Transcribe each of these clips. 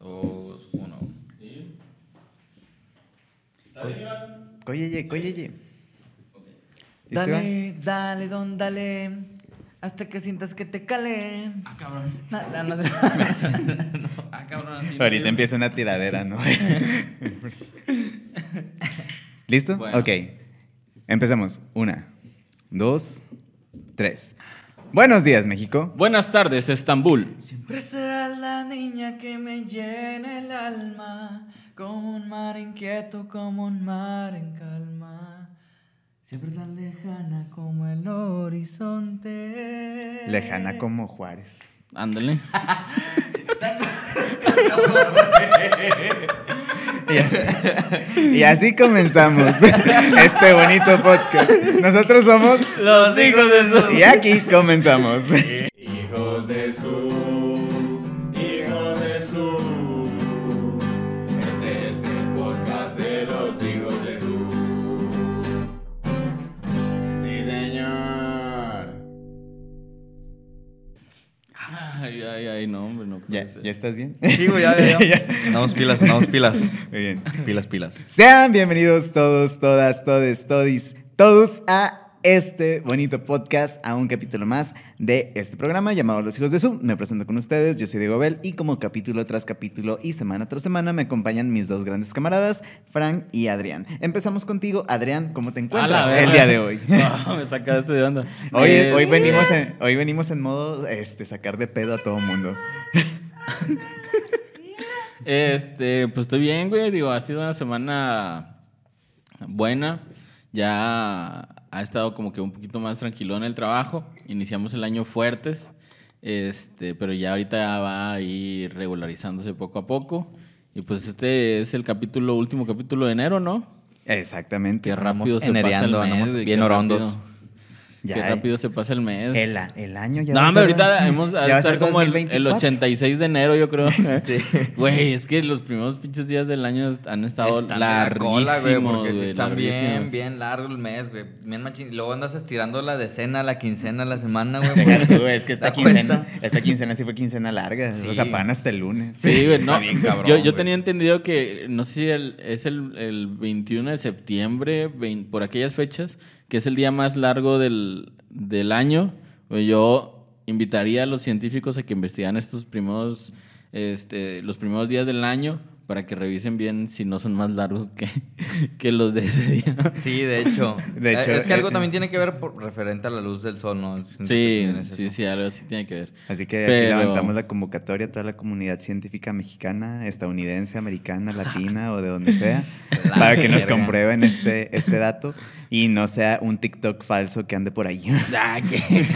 Dos, uno. Coyeye, coyeye. Dale, dale, don, dale. Hasta que sientas que te cale. Ah, cabrón. Na- na- no- Ah, cabrón, así. Ahorita empieza una tiradera, ¿no? ¿Listo? Bueno. Ok. Empezamos. Una, dos, tres. Buenos días, México. Buenas tardes, Estambul. Siempre será la niña que me llena el alma. Como un mar inquieto, como un mar en calma. Siempre tan lejana como el horizonte. Lejana como Juárez. Ándale. Y así comenzamos este bonito podcast. Nosotros somos Los hijos de su. y aquí comenzamos. Hijos de su, ¿Ya, ser. ¿Ya estás bien? Sí, güey, ya, ya, ya. Damos pilas, damos pilas. Muy bien. Pilas, pilas. Sean bienvenidos todos, todas, todes, todis, todos a este bonito podcast, a un capítulo más de este programa llamado Los Hijos de Su. Me presento con ustedes, yo soy Diego Bell y como capítulo tras capítulo y semana tras semana me acompañan mis dos grandes camaradas, Frank y Adrián. Empezamos contigo, Adrián, ¿cómo te encuentras el día de hoy? Ah, me sacaste de onda. Hoy, Eh, hoy, venimos en, hoy venimos en modo este, sacar de pedo a todo mundo. Este, pues estoy bien, güey. Digo, ha sido una semana buena. Ya ha estado como que un poquito más tranquilo en el trabajo. Iniciamos el año fuertes. Este, pero ya ahorita ya va a ir regularizándose poco a poco. Y pues este es el capítulo, último capítulo de enero, ¿no? Exactamente. Qué rápido se pasa el mes. andamos bien orondos. rápido. Ya, qué rápido se pasa el mes. El, el año ya No, va a hombre, ser- ahorita hemos ya a va a estar como el, el 2024. 86 de enero, yo creo. Sí. Güey, es que los primeros pinches días del año han estado Están de la larguísimos, cola, güey, güey, porque sí están bien, larguísimos. bien largo el mes, güey. Bien machín. Y luego andas estirando la decena, la quincena, la semana, güey. Es que esta quincena, esta quincena sí fue quincena larga. Sí. O sea, pan hasta el lunes. Sí, güey, no. Está bien cabrón, yo yo tenía entendido que, no sé si el- es el, el 21 de septiembre, vein- por aquellas fechas, que es el día más largo del, del año. Güey, Yo invitaría a los científicos a que investigaran estos primeros, este, los primeros días del año para que revisen bien si no son más largos que, que los de ese día. Sí, de hecho. De hecho, Eh, es que algo eh, también tiene que ver por, referente a la luz del sol, ¿no? Sí, sí, sí, algo así tiene que ver. Así que aquí Pero- levantamos la convocatoria a toda la comunidad científica mexicana, estadounidense, americana, latina o de donde sea, La para que nos comprueben este, este dato y no sea un TikTok falso que ande por ahí. Ah, ¿qué?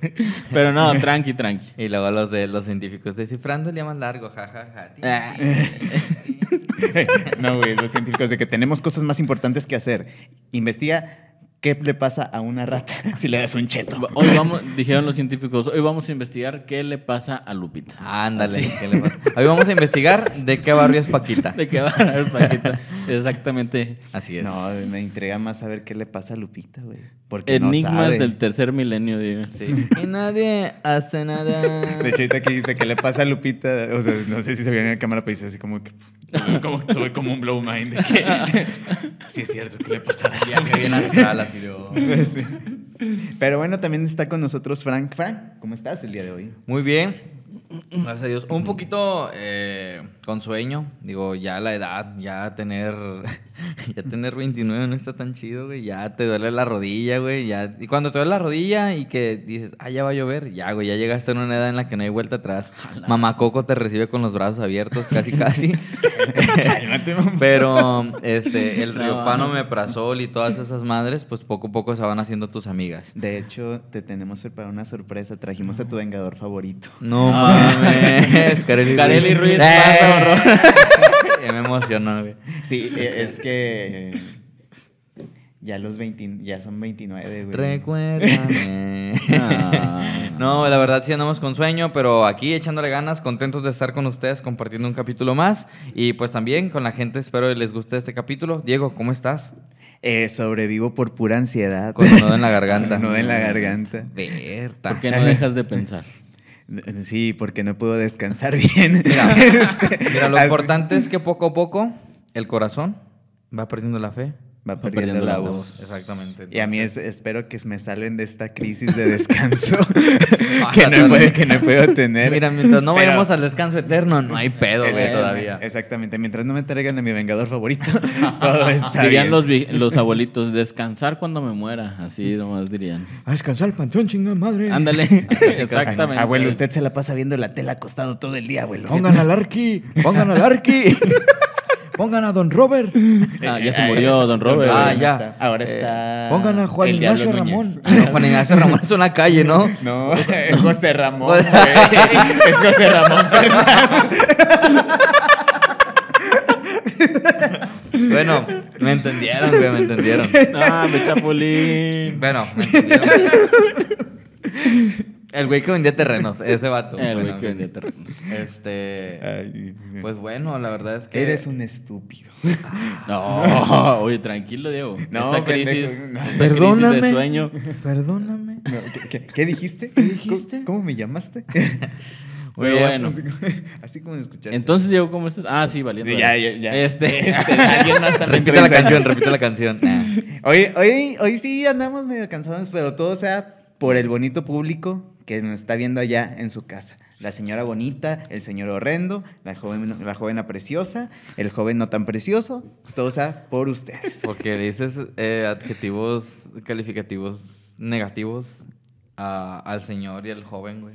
Pero no, tranqui, tranqui. Y luego los de los científicos descifrando el día más largo, jajaja. Ah. no, güey, los científicos de que tenemos cosas más importantes que hacer. Investiga qué le pasa a una rata si le das un cheto. Hoy vamos, dijeron los científicos, hoy vamos a investigar qué le pasa a Lupita. Ándale. ¿qué le pasa? Hoy vamos a investigar de qué barrio es Paquita. ¿De qué a hablar Paquita? Exactamente. Así es. No, me intriga más saber qué le pasa a Lupita, güey. Porque no Enigmas sabe. del tercer milenio, digo. Sí. Y nadie hace nada. De hecho, ahorita que dice que le pasa a Lupita, o sea, no sé si se vio en la cámara, pero dice así como que tuve como, tuve como un blow mind de que sí es cierto que le pasa a Viaje bien astral, Sí. Pero bueno, también está con nosotros Frank. Frank, ¿cómo estás el día de hoy? Muy bien. Gracias a Dios. Un poquito eh, con sueño. Digo, ya la edad, ya tener. Ya tener 29 no está tan chido, güey. Ya te duele la rodilla, güey. Ya... Y cuando te duele la rodilla y que dices, ah, ya va a llover, ya, güey. Ya llegaste en una edad en la que no hay vuelta atrás. Mamá Coco te recibe con los brazos abiertos, casi, casi. Pero este, el No, riopano, no. meprazol y todas esas madres, pues poco a poco se van haciendo tus amigas. De hecho, te tenemos preparada una sorpresa. Trajimos a tu vengador favorito. No. Mames, Kareli, Kareli Ruiz, ¡Eh! Ya me emocionó, güey. Sí, es que ya los 20, ya son 29, güey. Recuérdame. No, la verdad sí andamos con sueño, pero aquí echándole ganas, contentos de estar con ustedes compartiendo un capítulo más. Y pues también con la gente, espero que les guste este capítulo. Diego, ¿cómo estás? Eh, sobrevivo por pura ansiedad. Con un nudo en la garganta. Un nudo en la garganta. Berta. ¿Por qué no dejas de pensar? Sí, porque no puedo descansar bien. Mira, Este, Mira, lo así- importante es que poco a poco el corazón va perdiendo la fe. Va perdiendo, la voz. Exactamente. Y a mí es- espero que me salen de esta crisis de descanso que, no puedo, que no puedo tener. Mira, mientras no Pero- vayamos al descanso eterno, no hay pedo, güey, todavía. Exactamente. Mientras no me traigan a mi vengador favorito, todo está dirían bien. los, abuelitos, descansar cuando me muera. Así nomás dirían. A descansar el chingada madre. Ándale. Exactamente. Abuelo, usted se la pasa viendo la tela acostado todo el día, abuelo. Pongan al Arqui, pongan al Arqui. Pongan a Don Robert. Ah, ya se murió Don Robert. Ah, ya. está. Ahora está. Pongan a Juan Ignacio Ramón. Ah, no, Juan Ignacio Ramón es una calle, ¿no? No, es José Ramón. güey. es José Ramón Fernández. Bueno, me entendieron, güey, me entendieron. Ah, me chapulín. Bueno, me entendieron. El güey que vendía terrenos, ese vato. El güey Bueno, que vendía terrenos. Este. Ay, Pues bueno, la verdad es que. Eres un estúpido. No, oye, tranquilo, Diego. No, esa crisis, pendejo, no. esa crisis Perdóname. de sueño. Perdóname. No, ¿qué, qué- qué dijiste? ¿Qué dijiste? ¿Cómo, cómo me llamaste? Pero Oye, bueno. Así, como- así como me escuchaste. Entonces, Diego, ¿cómo estás? Ah, sí, valiendo. Sí, ya, ya, ya. Este. Alguien más Repite la canción, repite la canción. Ah. Hoy, hoy, hoy sí andamos medio cansados, pero todo sea por el bonito público que nos está viendo allá en su casa. La señora bonita, el señor horrendo, la joven, la joven preciosa, el joven no tan precioso, todo sea por ustedes. Porque dices eh, adjetivos calificativos negativos a- al señor y al joven, güey.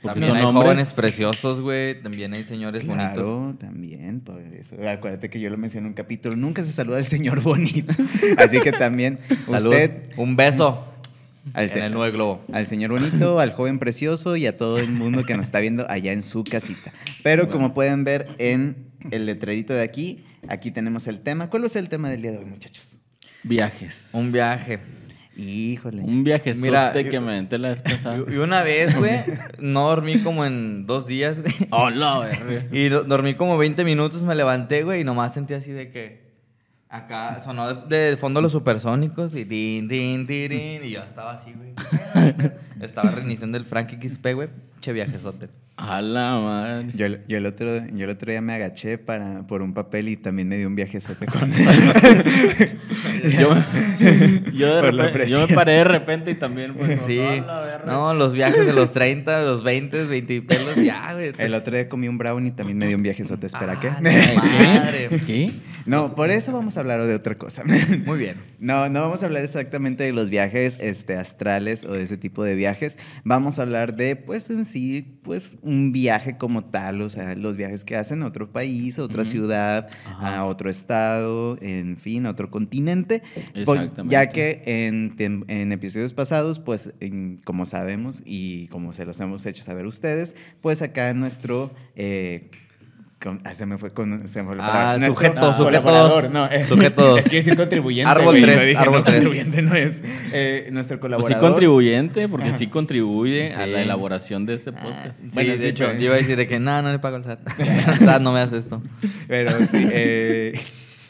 Porque También son hay hombres. jóvenes preciosos, güey. También hay señores bonitos. Claro, también, por eso. Acuérdate que yo lo mencioné en un capítulo, nunca se saluda al señor bonito. Así que también Salud. usted, Un beso al, en el nuevo globo. al señor bonito, al joven precioso y a todo el mundo que nos está viendo allá en su casita. Pero como pueden ver en el letrerito de aquí, aquí tenemos el tema. ¿Cuál es el tema del día de hoy, muchachos? Viajes. Un viaje. Híjole. Un viaje Mira, que yo- me aventé la vez pasada. Y y una vez, güey, no dormí como en dos días, güey. Hola, verga. Y do- dormí como 20 minutos, me levanté, güey, y nomás sentí así de que... Acá sonó de, de fondo los supersónicos y tin, tin, tirin, y yo estaba así, güey. estaba reiniciando el Frank XP, güey. Che viajesote. A la madre. Yo, yo el otro, yo el otro día me agaché para, por un papel y también me dio un viajezote con Yo, yo, de repente, yo me paré de repente y también. Pues, Sí. No, los viajes de los 30, los 20, 20 y pelos, ya, güey. El otro día comí un brownie y también me dio un viajezote. Espera, Ah, ¿qué? madre. ¿Qué? No, por eso vamos a hablar de otra cosa. Muy bien. No, no vamos a hablar exactamente de los viajes este, astrales o de ese tipo de viajes. Vamos a hablar de, pues en sí, pues un viaje como tal, o sea, los viajes que hacen a otro país, a otra ciudad, Ajá. a otro estado, en fin, a otro continente. Pues, Exactamente. ya que en, en episodios pasados, pues en- como sabemos y como se los hemos hecho saber ustedes, pues acá nuestro... eh, con- ah, se me fue con se me fue la Ah. Nuestro sujeto, sujeto colaborador, dos. no, es, Sujeto dos. es que decir contribuyente. Árbol güey, tres, lo dije, árbol no, contribuyente no es. Eh, nuestro Pues sí colaborador. contribuyente, porque sí contribuye a Sí. la elaboración de este podcast. Sí, Bueno, de sí, hecho, pero- yo iba a decir de que no, no le pago al SAT. Al SAT no me hace esto. Pero sí. eh,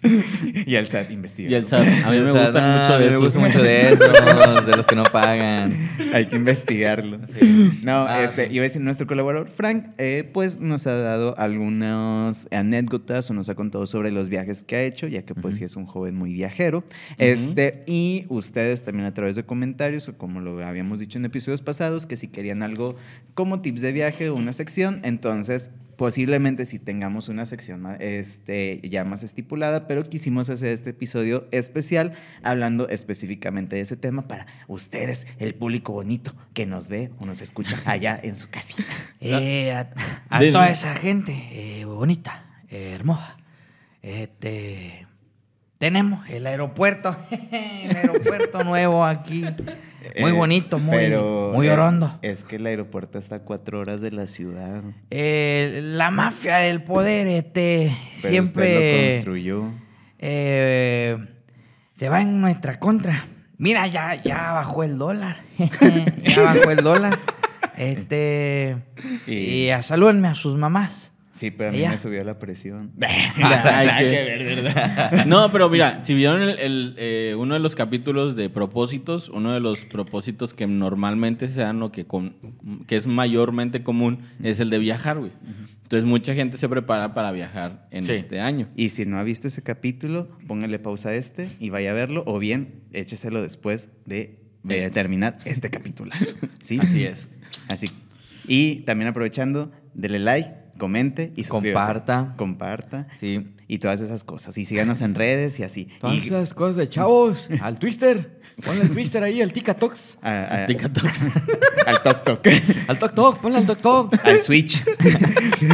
y el SAT investiga. Y el SAT, a mí me sea, gustan no, mucho a de mí Me esos. gusta mucho de esos, de los que no pagan. Hay que investigarlo. Sí. No, Ah, este, sí. iba a decir, nuestro colaborador Frank, eh, pues nos ha dado algunas anécdotas o nos ha contado sobre los viajes que ha hecho, ya que pues Ujú. sí es un joven muy viajero. Este, y ustedes también a través de comentarios, o como lo habíamos dicho en episodios pasados, que si querían algo como tips de viaje o una sección, entonces posiblemente si tengamos una sección este, ya más estipulada, pero quisimos hacer este episodio especial hablando específicamente de ese tema para ustedes, el público bonito que nos ve o nos escucha allá en su casita. Eh, a, toda esa gente eh, bonita, eh, hermosa. Este, tenemos el aeropuerto, el aeropuerto nuevo aquí. Muy Eh, bonito, muy, pero, muy eh, orondo. Es que el aeropuerto está a cuatro horas de la ciudad. Eh, la mafia del poder, este, Pero usted lo siempre construyó. eh, se va en nuestra contra. Mira, ya, ya bajó el dólar. ya bajó el dólar. Este, Y- y, a salúdenme a sus mamás. Sí, pero a mí me subió la presión. Ay, que ver, ¿verdad? No, pero mira, si vieron el, el, eh, uno de los capítulos de propósitos, uno de los propósitos que normalmente se dan o que, con- que es mayormente común es el de viajar, güey. Entonces mucha gente se prepara para viajar en Sí. este año. Y si no ha visto ese capítulo, póngale pausa a este y vaya a verlo, o bien écheselo después de, de Este. terminar este capitulazo. ¿Sí? Así es. Así. Y también aprovechando, dele like, comente y suscríbase. Comparta. Comparta. Sí. Y todas esas cosas. Y síganos en redes y así. Todas Y esas cosas de chavos. Al Twister. Ponle el Twister ahí, al TikToks. a- a- TikToks. al Tok Tok. Al Tok Tok, ponle al Tok Tok. al Switch. Sí.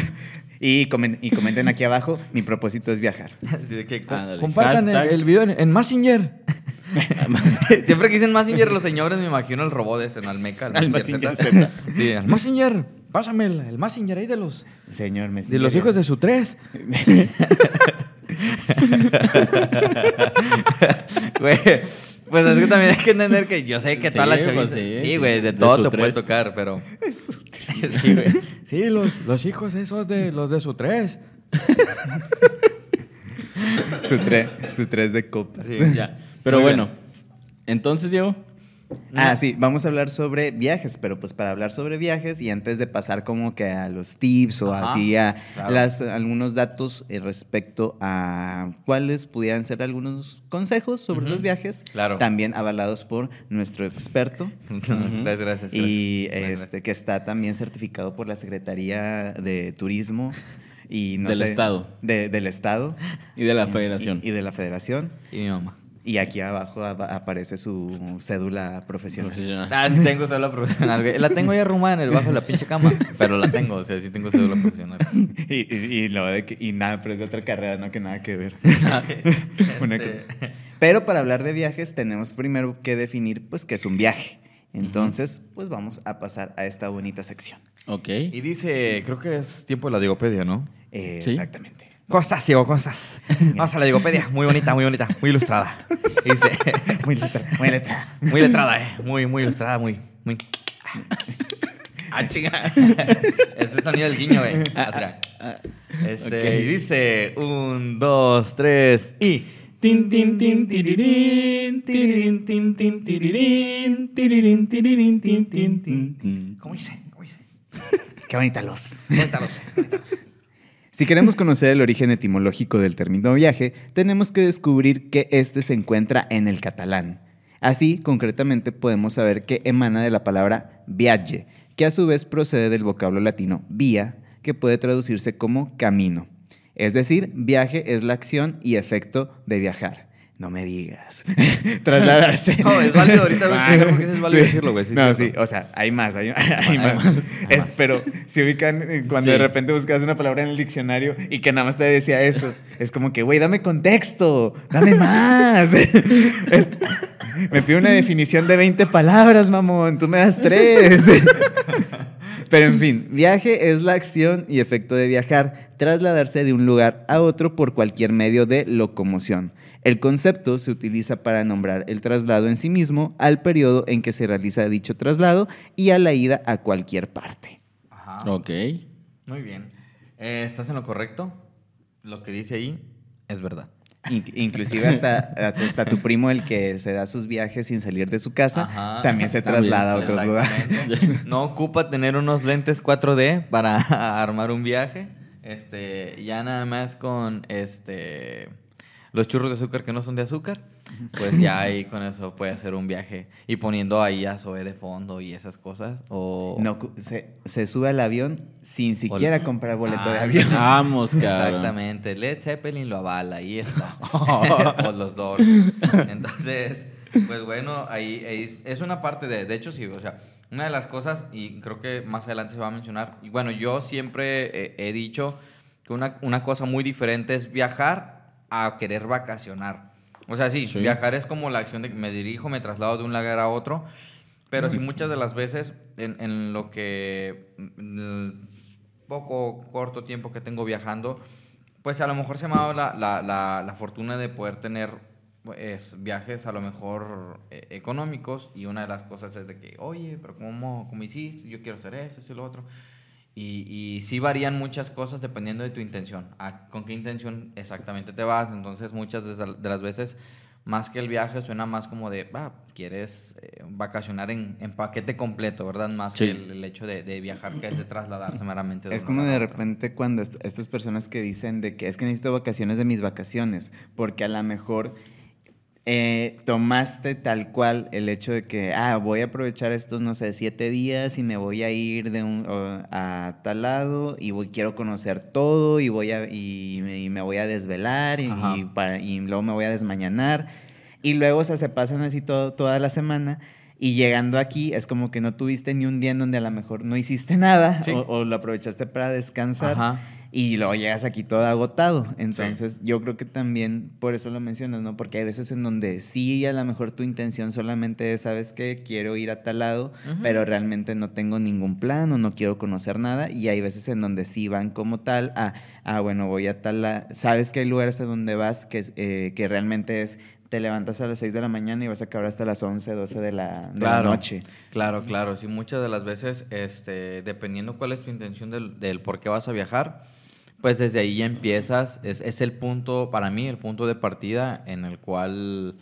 y, comen- y comenten aquí abajo, mi propósito es viajar. Así de que co- Ándale. Compartan el, video en, en Messenger. Siempre que dicen Messenger los señores, me imagino el robot ese en Almeca. Al Messenger Z. Z. Sí, al El Messenger. Pásame el, el Messenger ahí de los, Señor me de los hijos de su tres. Güey, pues es que también hay que entender que yo sé que Sí, toda la pues chaviza- sí, sí, sí. güey, de De todo su te puede tres. tocar, pero... Sí, güey. Sí, los, los hijos esos de los de su tres. Su, tre- su tres de copas. Ya. Pero Muy bueno, entonces, Diego, Ah, sí, vamos a hablar sobre viajes, pero pues para hablar sobre viajes y antes de pasar como que a los tips o Ajá, así a claro. las, algunos datos eh, respecto a cuáles pudieran ser algunos consejos sobre los viajes, claro. también avalados por nuestro experto Gracias, gracias. y gracias. este que está también certificado por la Secretaría de Turismo y no Del sé, Estado. de- del Estado y de la federación. y, y de la Federación Y mi mamá. Y aquí abajo ap- aparece su cédula profesional. Profesional. Ah, sí tengo cédula profesional. La tengo ahí arrumada en el bajo de la pinche cama, pero la tengo, o sea, sí tengo cédula profesional. Y, y, y lo de que- y nada, pero es de otra carrera, no que nada que ver. Una Este, Pero para hablar de viajes tenemos primero que definir pues qué es un viaje. Entonces, pues vamos a pasar a esta bonita sección. Ok. Y dice, creo que es tiempo de la Digopedia, ¿no? Eh, Sí. Exactamente. ¿Cómo estás, Diego? ¿Cómo estás? Vamos a la Digopedia. Muy bonita, muy bonita, muy ilustrada. Dice, Muy letra, muy letra. muy letrada, eh. Muy, muy ilustrada, muy, muy. Ah, chinga. Este es sonido del guiño, güey. Así era. Ah, Este, ok. y dice, un, dos, tres, y... Tin, tin, tin, tirirín, tirirín, tin, tin, tirirín, tirirín, tirirín, tin, tin, tin. ¿Cómo hice? ¿Cómo hice? Qué bonita luz. Cuéntalos. Si queremos conocer el origen etimológico del término viaje, tenemos que descubrir que este se encuentra en el catalán. Así, concretamente, podemos saber que emana de la palabra viaje, que a su vez procede del vocablo latino vía, que puede traducirse como camino. Es decir, viaje es la acción y efecto de viajar. No me digas. Trasladarse. No, es válido, ahorita voy a explicar por qué es válido decirlo, güey, sí, no, sí, o sea, hay más, hay, hay más. Es- pero si ubican eh, cuando de repente buscas una palabra en el diccionario y que nada más te decía eso, es como que, güey, dame contexto, dame más. Es- me pide una definición de 20 palabras, mamón, tú me das tres. Pero en fin, viaje es la acción y efecto de viajar, trasladarse de un lugar a otro por cualquier medio de locomoción. El concepto se utiliza para nombrar el traslado en sí mismo, al periodo en que se realiza dicho traslado y a la ida a cualquier parte. Ajá. Ok. Muy bien. Eh, ¿Estás en lo correcto? Lo que dice ahí es verdad. In- inclusive hasta, hasta tu primo, el que se da sus viajes sin salir de su casa, Ajá. también se También, traslada a otro lugar. Exactamente. No ocupa tener unos lentes 4D para armar un viaje. Este, ya nada más con este los churros de azúcar que no son de azúcar, pues ya ahí con eso puede hacer un viaje y poniendo ahí a Zoe de fondo y esas cosas o No, se, se sube al avión sin siquiera Bol- comprar boleto de Ah, avión. Vamos, cabrón. Exactamente. Led Zeppelin lo avala, ahí está. o los dos. Entonces, pues bueno, ahí, ahí es, es una parte de, de hecho sí, o sea, una de las cosas, y creo que más adelante se va a mencionar, y bueno, yo siempre eh, he dicho que una, una cosa muy diferente es viajar a querer vacacionar. O sea, sí, Sí. viajar es como la acción de que me dirijo, me traslado de un lugar a otro, pero sí muchas de las veces en, en lo que poco corto tiempo que tengo viajando, pues a lo mejor se me ha dado la, la, la, la fortuna de poder tener pues, viajes a lo mejor eh, económicos y una de las cosas es de que, oye, pero ¿cómo, cómo hiciste? Yo quiero hacer eso, eso y lo otro. Y, y sí varían muchas cosas dependiendo de tu intención. A- ¿Con qué intención exactamente te vas? Entonces muchas de las veces, más que el viaje, suena más como de, ah, quieres eh, vacacionar en, en paquete completo, ¿verdad? Más Sí. que el, el hecho de, de viajar, que es de trasladarse meramente. de Es como de repente cuando est- estas personas que dicen de que es que necesito vacaciones de mis vacaciones, porque a lo mejor eh, tomaste tal cual el hecho de que, ah, voy a aprovechar estos, no sé, siete días y me voy a ir de un, a tal lado y voy, quiero conocer todo y, voy a, y, me- y me voy a desvelar y, y para- y luego me voy a desmañanar. Y luego, o sea, se pasan así todo, toda la semana. Y llegando aquí es como que no tuviste ni un día en donde a lo mejor no hiciste nada Sí. o, o lo aprovechaste para descansar Ajá. Y luego llegas aquí todo agotado. Entonces yo creo que también por eso lo mencionas, ¿no? Porque hay veces en donde sí a lo mejor tu intención solamente es, ¿sabes qué? Quiero ir a tal lado, pero realmente no tengo ningún plan o no quiero conocer nada. Y hay veces en donde sí van como tal, a, ah, bueno, voy a tal, la- sabes que hay lugares a donde vas que, eh, que realmente es te levantas a las 6 de la mañana y vas a acabar hasta las 11, 12 de la, de la noche. Claro, claro. Sí, muchas de las veces, este, dependiendo cuál es tu intención del, del por qué vas a viajar, pues desde ahí ya empiezas. Es, es el punto, para mí, el punto de partida en el cual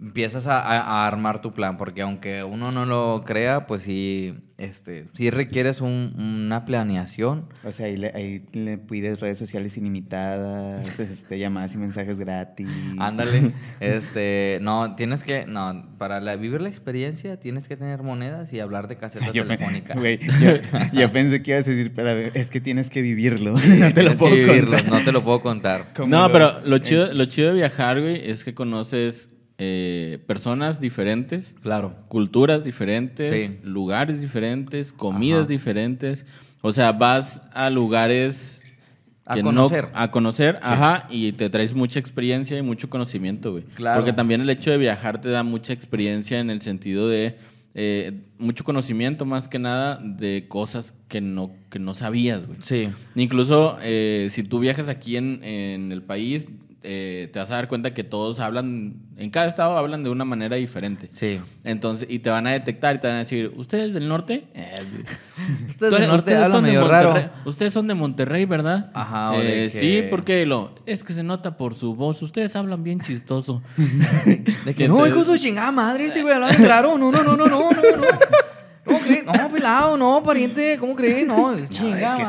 empiezas a, a- a armar tu plan. Porque aunque uno no lo crea, pues sí, este, sí requieres un- una planeación. O sea, ahí le, ahí le pides redes sociales ilimitadas, este, llamadas y mensajes gratis. Ándale. este, no, tienes que, no, para la- vivir la experiencia tienes que tener monedas y hablar de caseta Yo, pe- telefónica. güey, yo, yo pensé que ibas a decir, pero es que tienes que vivirlo. no te lo Tienes que puedo vivirlo, contar. No te lo puedo contar. No, los- pero lo eh, chido, lo chido de viajar, güey, es que conoces eh, personas diferentes, Claro. culturas diferentes, Sí. lugares diferentes, comidas Ajá. diferentes. O sea, vas a lugares A conocer. no a conocer, ajá, y te traes mucha experiencia y mucho conocimiento, güey. Claro. Porque también el hecho de viajar te da mucha experiencia en el sentido de eh, mucho conocimiento más que nada de cosas que no que no sabías, güey. Sí. Incluso eh, si tú viajas aquí en, en el país, eh, te vas a dar cuenta que todos hablan, en cada estado hablan de una manera diferente. Sí. Entonces, y te van a detectar y te van a decir, ¿ustedes del norte? Eh, Ustedes tú del norte hablan son de medio Monterrey. raro. Ustedes son de Monterrey, ¿verdad? Ajá, o de Eh, que- Sí, porque lo, es que se nota por su voz. Ustedes hablan bien chistoso. De que Y no, hijo de su chingada madre, este güey habla bien raro. No, no, no, no, no, no, no. ¿Cómo crees? No, pelado, no, pariente, ¿cómo crees? No, es No, chingada. es que,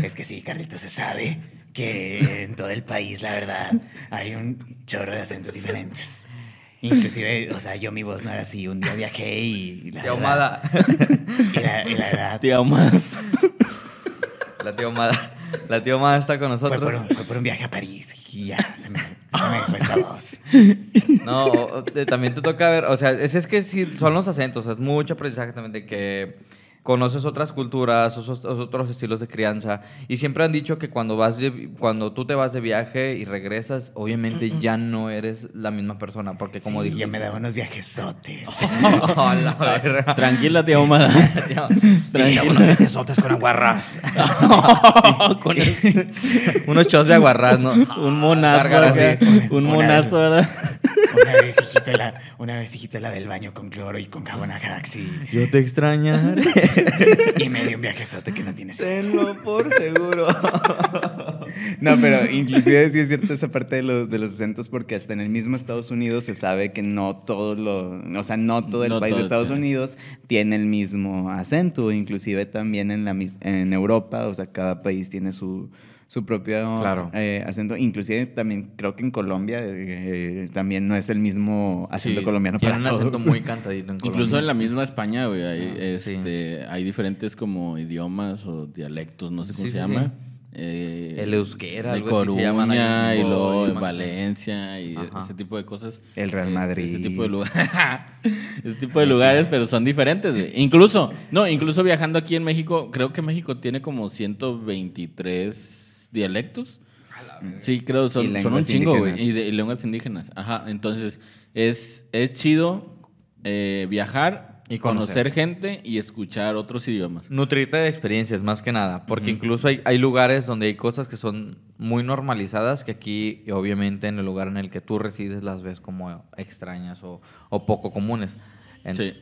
se, es que sí, Carlitos, se sabe que en todo el país, la verdad, hay un chorro de acentos diferentes. Inclusive, o sea, yo mi voz no era así. Un día viajé y... La Tía Ahumada. Y la, y la verdad, Tía Omar. La tía Ahumada. La tía Ahumada está con fue nosotros. por, un, fue por un viaje a París y ya se me, se me dejó esta voz. No, también te toca ver, o sea, es, es que sí, son los acentos, es mucho aprendizaje también de que conoces otras culturas, otros, otros estilos de crianza, y siempre han dicho que cuando, vas de- cuando tú te vas de viaje y regresas, obviamente ya no eres la misma persona, porque como Sí, dije... yo me daba unos viajesotes. Oh, la verga. Tranquila, tía Omar. Y daba unos viajesotes con aguarrás. Con el- Unos shots de aguarrás, ¿no? un monazo. Sí. Un monazo, ¿verdad? Una vez hijita la, una vez hijita la del baño con cloro y con jabón Ajax y, Yo te extrañaré. y me dio un viajesote que no tiene sentido. Tenlo por seguro. No, pero inclusive sí es cierto esa parte de los, de los acentos porque hasta en el mismo Estados Unidos se sabe que no todo lo, o sea, no todo el No país de Estados claro. Unidos tiene el mismo acento, inclusive también en la mis- en Europa, o sea, cada país tiene su su propio Claro. eh, acento, inclusive también creo que en Colombia eh, también no es el mismo acento Sí, colombiano para un acento todos. muy cantadito en Colombia. Incluso en la misma España, güey, hay, Ah, sí. este, hay diferentes como idiomas o dialectos, no sé cómo Sí, se sí, llama. sí. Eh, El euskera, de algo así se llaman ahí Coruña y luego en idioma. Valencia y Ajá. ese tipo de cosas. El Real Este, Madrid. Ese tipo de lugares. ese tipo de lugares, pero son diferentes, güey. Incluso, no, incluso viajando aquí en México, creo que México tiene como 123 dialectos. Sí, creo, son, son un chingo, güey. Y, de- y lenguas indígenas. Ajá, entonces es, es chido eh, viajar Y conocer. conocer gente y escuchar otros idiomas. Nutrirte de experiencias, más que nada. Porque incluso hay, hay lugares donde hay cosas que son muy normalizadas que aquí, y obviamente, en el lugar en el que tú resides, las ves como extrañas o, o poco comunes. En- Sí.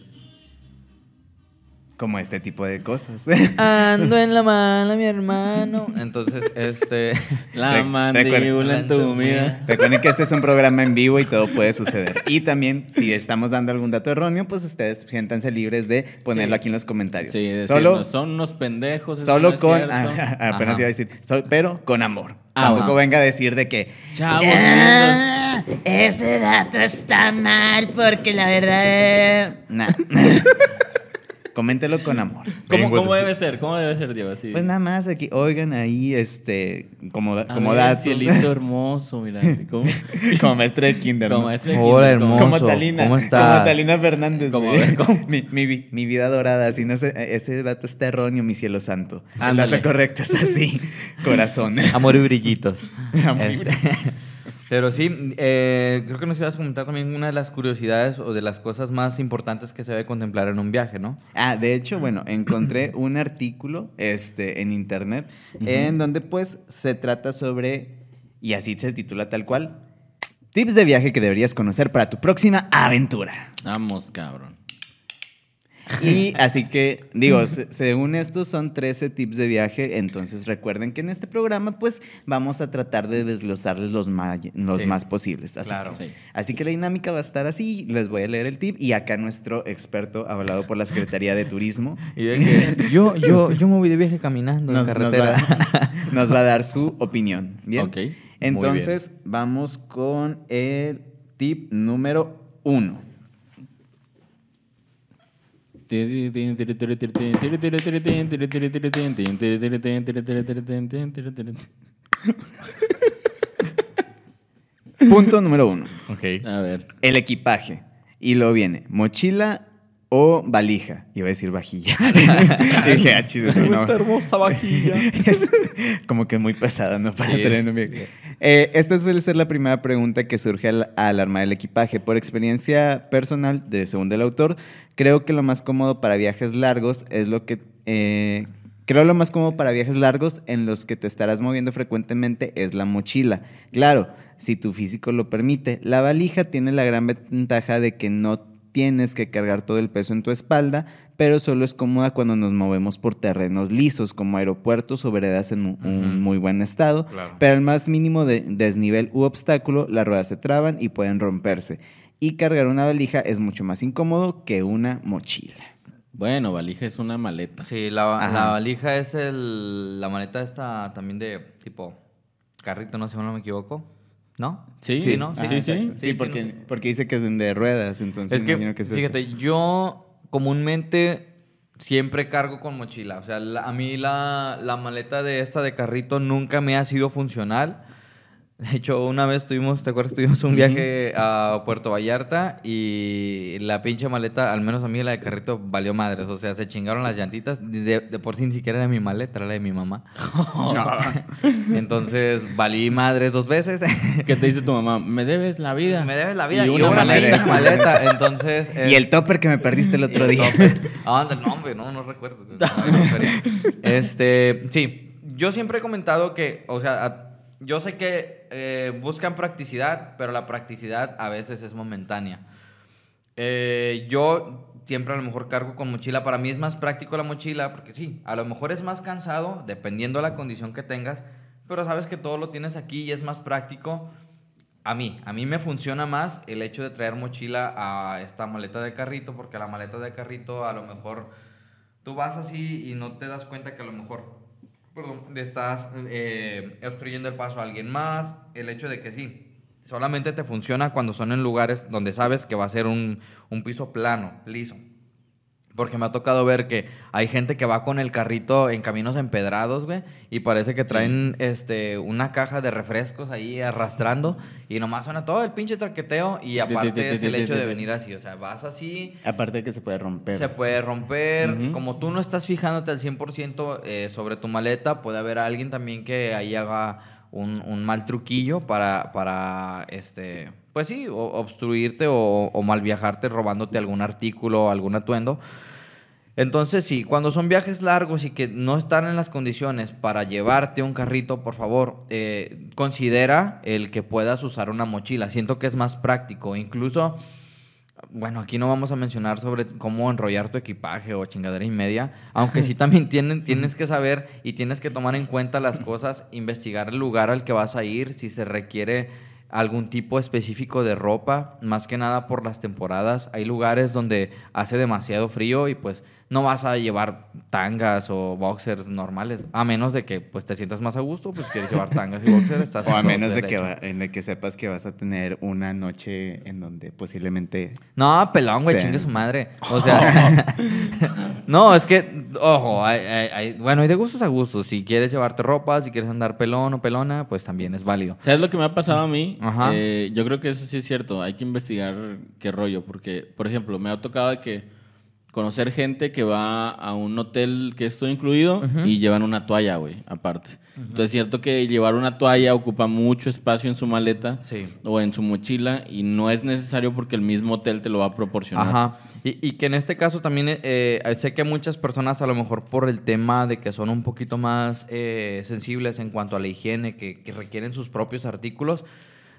Como este tipo de cosas. Ando en la mala, mi hermano. Entonces, este. La Rec- mandíbula en tu comida. Recuerden que este es un programa en vivo y todo puede suceder. Y también, si estamos dando algún dato erróneo, pues ustedes siéntanse libres de ponerlo Sí. aquí en los comentarios. Sí, decirnos, Solo, son unos pendejos. solo no es con. ah, apenas Ajá. iba a decir. so- pero con amor. Ah, Tampoco venga a decir de que. Chavos, Ah, ese dato está mal porque la verdad... Nah. Coméntelo con amor. ¿Cómo, cómo de- debe ser? ¿Cómo debe ser, Diego? Así. Pues nada más aquí, oigan ahí, este, como, A como ver, dato. cielito hermoso, mira. ¿Cómo? como maestro de kinder, Como maestro de Hola, kinder, como- hermoso. Como Talina. ¿cómo Como estás? Talina Fernández. Como- güey. ¿cómo? Mi, mi vi- mi vida dorada, si no sé, ese dato está erróneo, mi cielo santo. El Ándale. dato correcto es así, corazón. Amor y brillitos. Amor y Este, Pero sí, eh, creo que nos ibas a comentar también una de las curiosidades o de las cosas más importantes que se debe contemplar en un viaje, ¿no? Ah, de hecho, bueno, encontré un artículo este, en internet en donde pues se trata sobre, y así se titula tal cual, tips de viaje que deberías conocer para tu próxima aventura. Vamos, cabrón. Y así que, digo, se- según estos son 13 tips de viaje, entonces recuerden que en este programa pues vamos a tratar de desglosarles los, ma- los Sí. más posibles. Así, Claro. que, Sí. así que la dinámica va a estar así, les voy a leer el tip y acá nuestro experto avalado por la Secretaría de Turismo Y de que yo, yo, yo me voy de viaje caminando nos, en nos carretera. va, nos va a dar su opinión. Bien. Ok. Entonces, vamos con el tip número uno. Punto número uno. Ok. A ver. El equipaje. Y luego viene mochila o valija. Iba a decir vajilla. Y dije, ah, chido. no. hermosa vajilla. Es como que muy pesada, ¿no? Para Sí. tener en un viaje. Eh, esta suele ser la primera pregunta que surge al, al armar el equipaje. Por experiencia personal, de según el autor, creo que lo más cómodo para viajes largos es lo que... eh, creo lo más cómodo para viajes largos en los que te estarás moviendo frecuentemente es la mochila. Claro, si tu físico lo permite. La valija tiene la gran ventaja de que no tienes que cargar todo el peso en tu espalda, pero solo es cómoda cuando nos movemos por terrenos lisos, como aeropuertos o veredas en un, muy buen estado. Claro. Pero al más mínimo de desnivel u obstáculo, las ruedas se traban y pueden romperse. Y cargar una valija es mucho más incómodo que una mochila. Bueno, valija es una maleta. Sí, la, la valija es el, la maleta esta también de tipo carrito, no sé si no me equivoco. ¿No? Sí, sí, ¿no? sí, sí, sí. Sí, sí, porque, no sé. porque dice que es de ruedas, entonces Es que, imagino que es eso. fíjate, yo comúnmente siempre cargo con mochila. O sea, la- a mí la, la maleta de esta de carrito nunca me ha sido funcional. De hecho, una vez tuvimos, ¿te acuerdas? Tuvimos un viaje a Puerto Vallarta y la pinche maleta, al menos a mí la de carrito, valió madres. O sea, se chingaron las llantitas. De, de por sí ni siquiera era mi maleta, era la de mi mamá. Entonces, valí madres dos veces. ¿Qué te dice tu mamá? Me debes la vida. Me debes la vida Y y una una, maleta. Entonces, Y el topper que me perdiste el otro el día. Ah, anda, no, hombre, no, no recuerdo. No, no este, sí, yo siempre he comentado que, o sea, a- yo sé que eh, buscan practicidad, pero la practicidad a veces es momentánea. Eh, yo siempre a lo mejor cargo con mochila. Para mí es más práctico la mochila, porque sí, a lo mejor es más cansado, dependiendo la condición que tengas, pero sabes que todo lo tienes aquí y es más práctico. A mí, a mí me funciona más el hecho de traer mochila a esta maleta de carrito, porque la maleta de carrito a lo mejor tú vas así y no te das cuenta que a lo mejor, perdón, estás eh, obstruyendo el paso a alguien más. El hecho de que sí, solamente te funciona cuando son en lugares donde sabes que va a ser un, un piso plano, liso. Porque me ha tocado ver que hay gente que va con el carrito en caminos empedrados, güey, y parece que traen este una caja de refrescos ahí arrastrando y nomás suena todo el pinche traqueteo y aparte es el hecho de venir así, o sea, vas así, Aparte de que se puede romper. se puede romper, como tú no estás fijándote al 100% eh, sobre tu maleta, puede haber alguien también que ahí haga un, un mal truquillo para, para este, pues sí, o- obstruirte o, o mal viajarte robándote algún artículo o algún atuendo. Entonces, sí, cuando son viajes largos y que no están en las condiciones para llevarte un carrito, por favor, eh, considera el que puedas usar una mochila. Siento que es más práctico. Incluso Bueno, aquí no vamos a mencionar sobre cómo enrollar tu equipaje o chingadera y media, aunque sí también tienen, tienes que saber y tienes que tomar en cuenta las cosas, investigar el lugar al que vas a ir, si se requiere algún tipo específico de ropa, más que nada por las temporadas. Hay lugares donde hace demasiado frío y pues no vas a llevar tangas o boxers normales, a menos de que pues te sientas más a gusto, pues quieres llevar tangas y boxers. Estás O a menos de que, va- en de que sepas que vas a tener una noche en donde posiblemente... No, pelón, güey, chingue su madre. O sea, no, es que, ojo, hay- hay- hay- bueno, hay de gustos a gustos. Si quieres llevarte ropa, si quieres andar pelón o pelona, pues también es válido. ¿Sabes lo que me ha pasado a mí? Ajá. Eh, yo creo que eso sí es cierto. Hay que investigar qué rollo. Porque, por ejemplo, me ha tocado de que conocer gente que va a un hotel que es todo incluido y llevan una toalla, güey, aparte. Entonces es cierto que llevar una toalla ocupa mucho espacio en su maleta Sí. o en su mochila y no es necesario porque el mismo hotel te lo va a proporcionar. Ajá. Y, y que en este caso también eh, sé que muchas personas, a lo mejor por el tema de que son un poquito más eh, sensibles en cuanto a la higiene, que, que requieren sus propios artículos,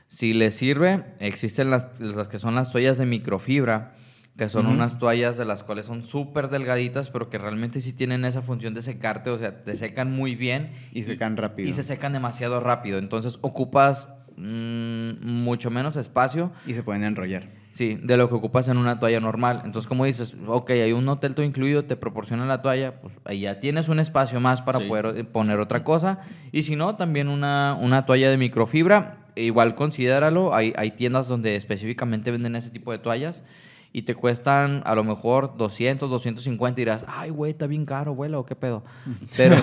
si les sirve, existen las, las que son las toallas de microfibra, que son unas toallas de las cuales son súper delgaditas, pero que realmente sí tienen esa función de secarte, o sea, te secan muy bien. Y secan rápido. Y se secan demasiado rápido. Entonces ocupas mm, mucho menos espacio. Y se pueden enrollar. Sí, de lo que ocupas en una toalla normal. Entonces, como dices, ok, hay un hotel todo incluido, te proporciona la toalla, pues ahí ya tienes un espacio más para Sí. poder eh, poner otra cosa. Y si no, también una, una toalla de microfibra. Igual considéralo, hay, hay tiendas donde específicamente venden ese tipo de toallas y te cuestan a lo mejor 200, 250 y dirás, ay, güey, está bien caro, abuelo, ¿qué pedo? Pero,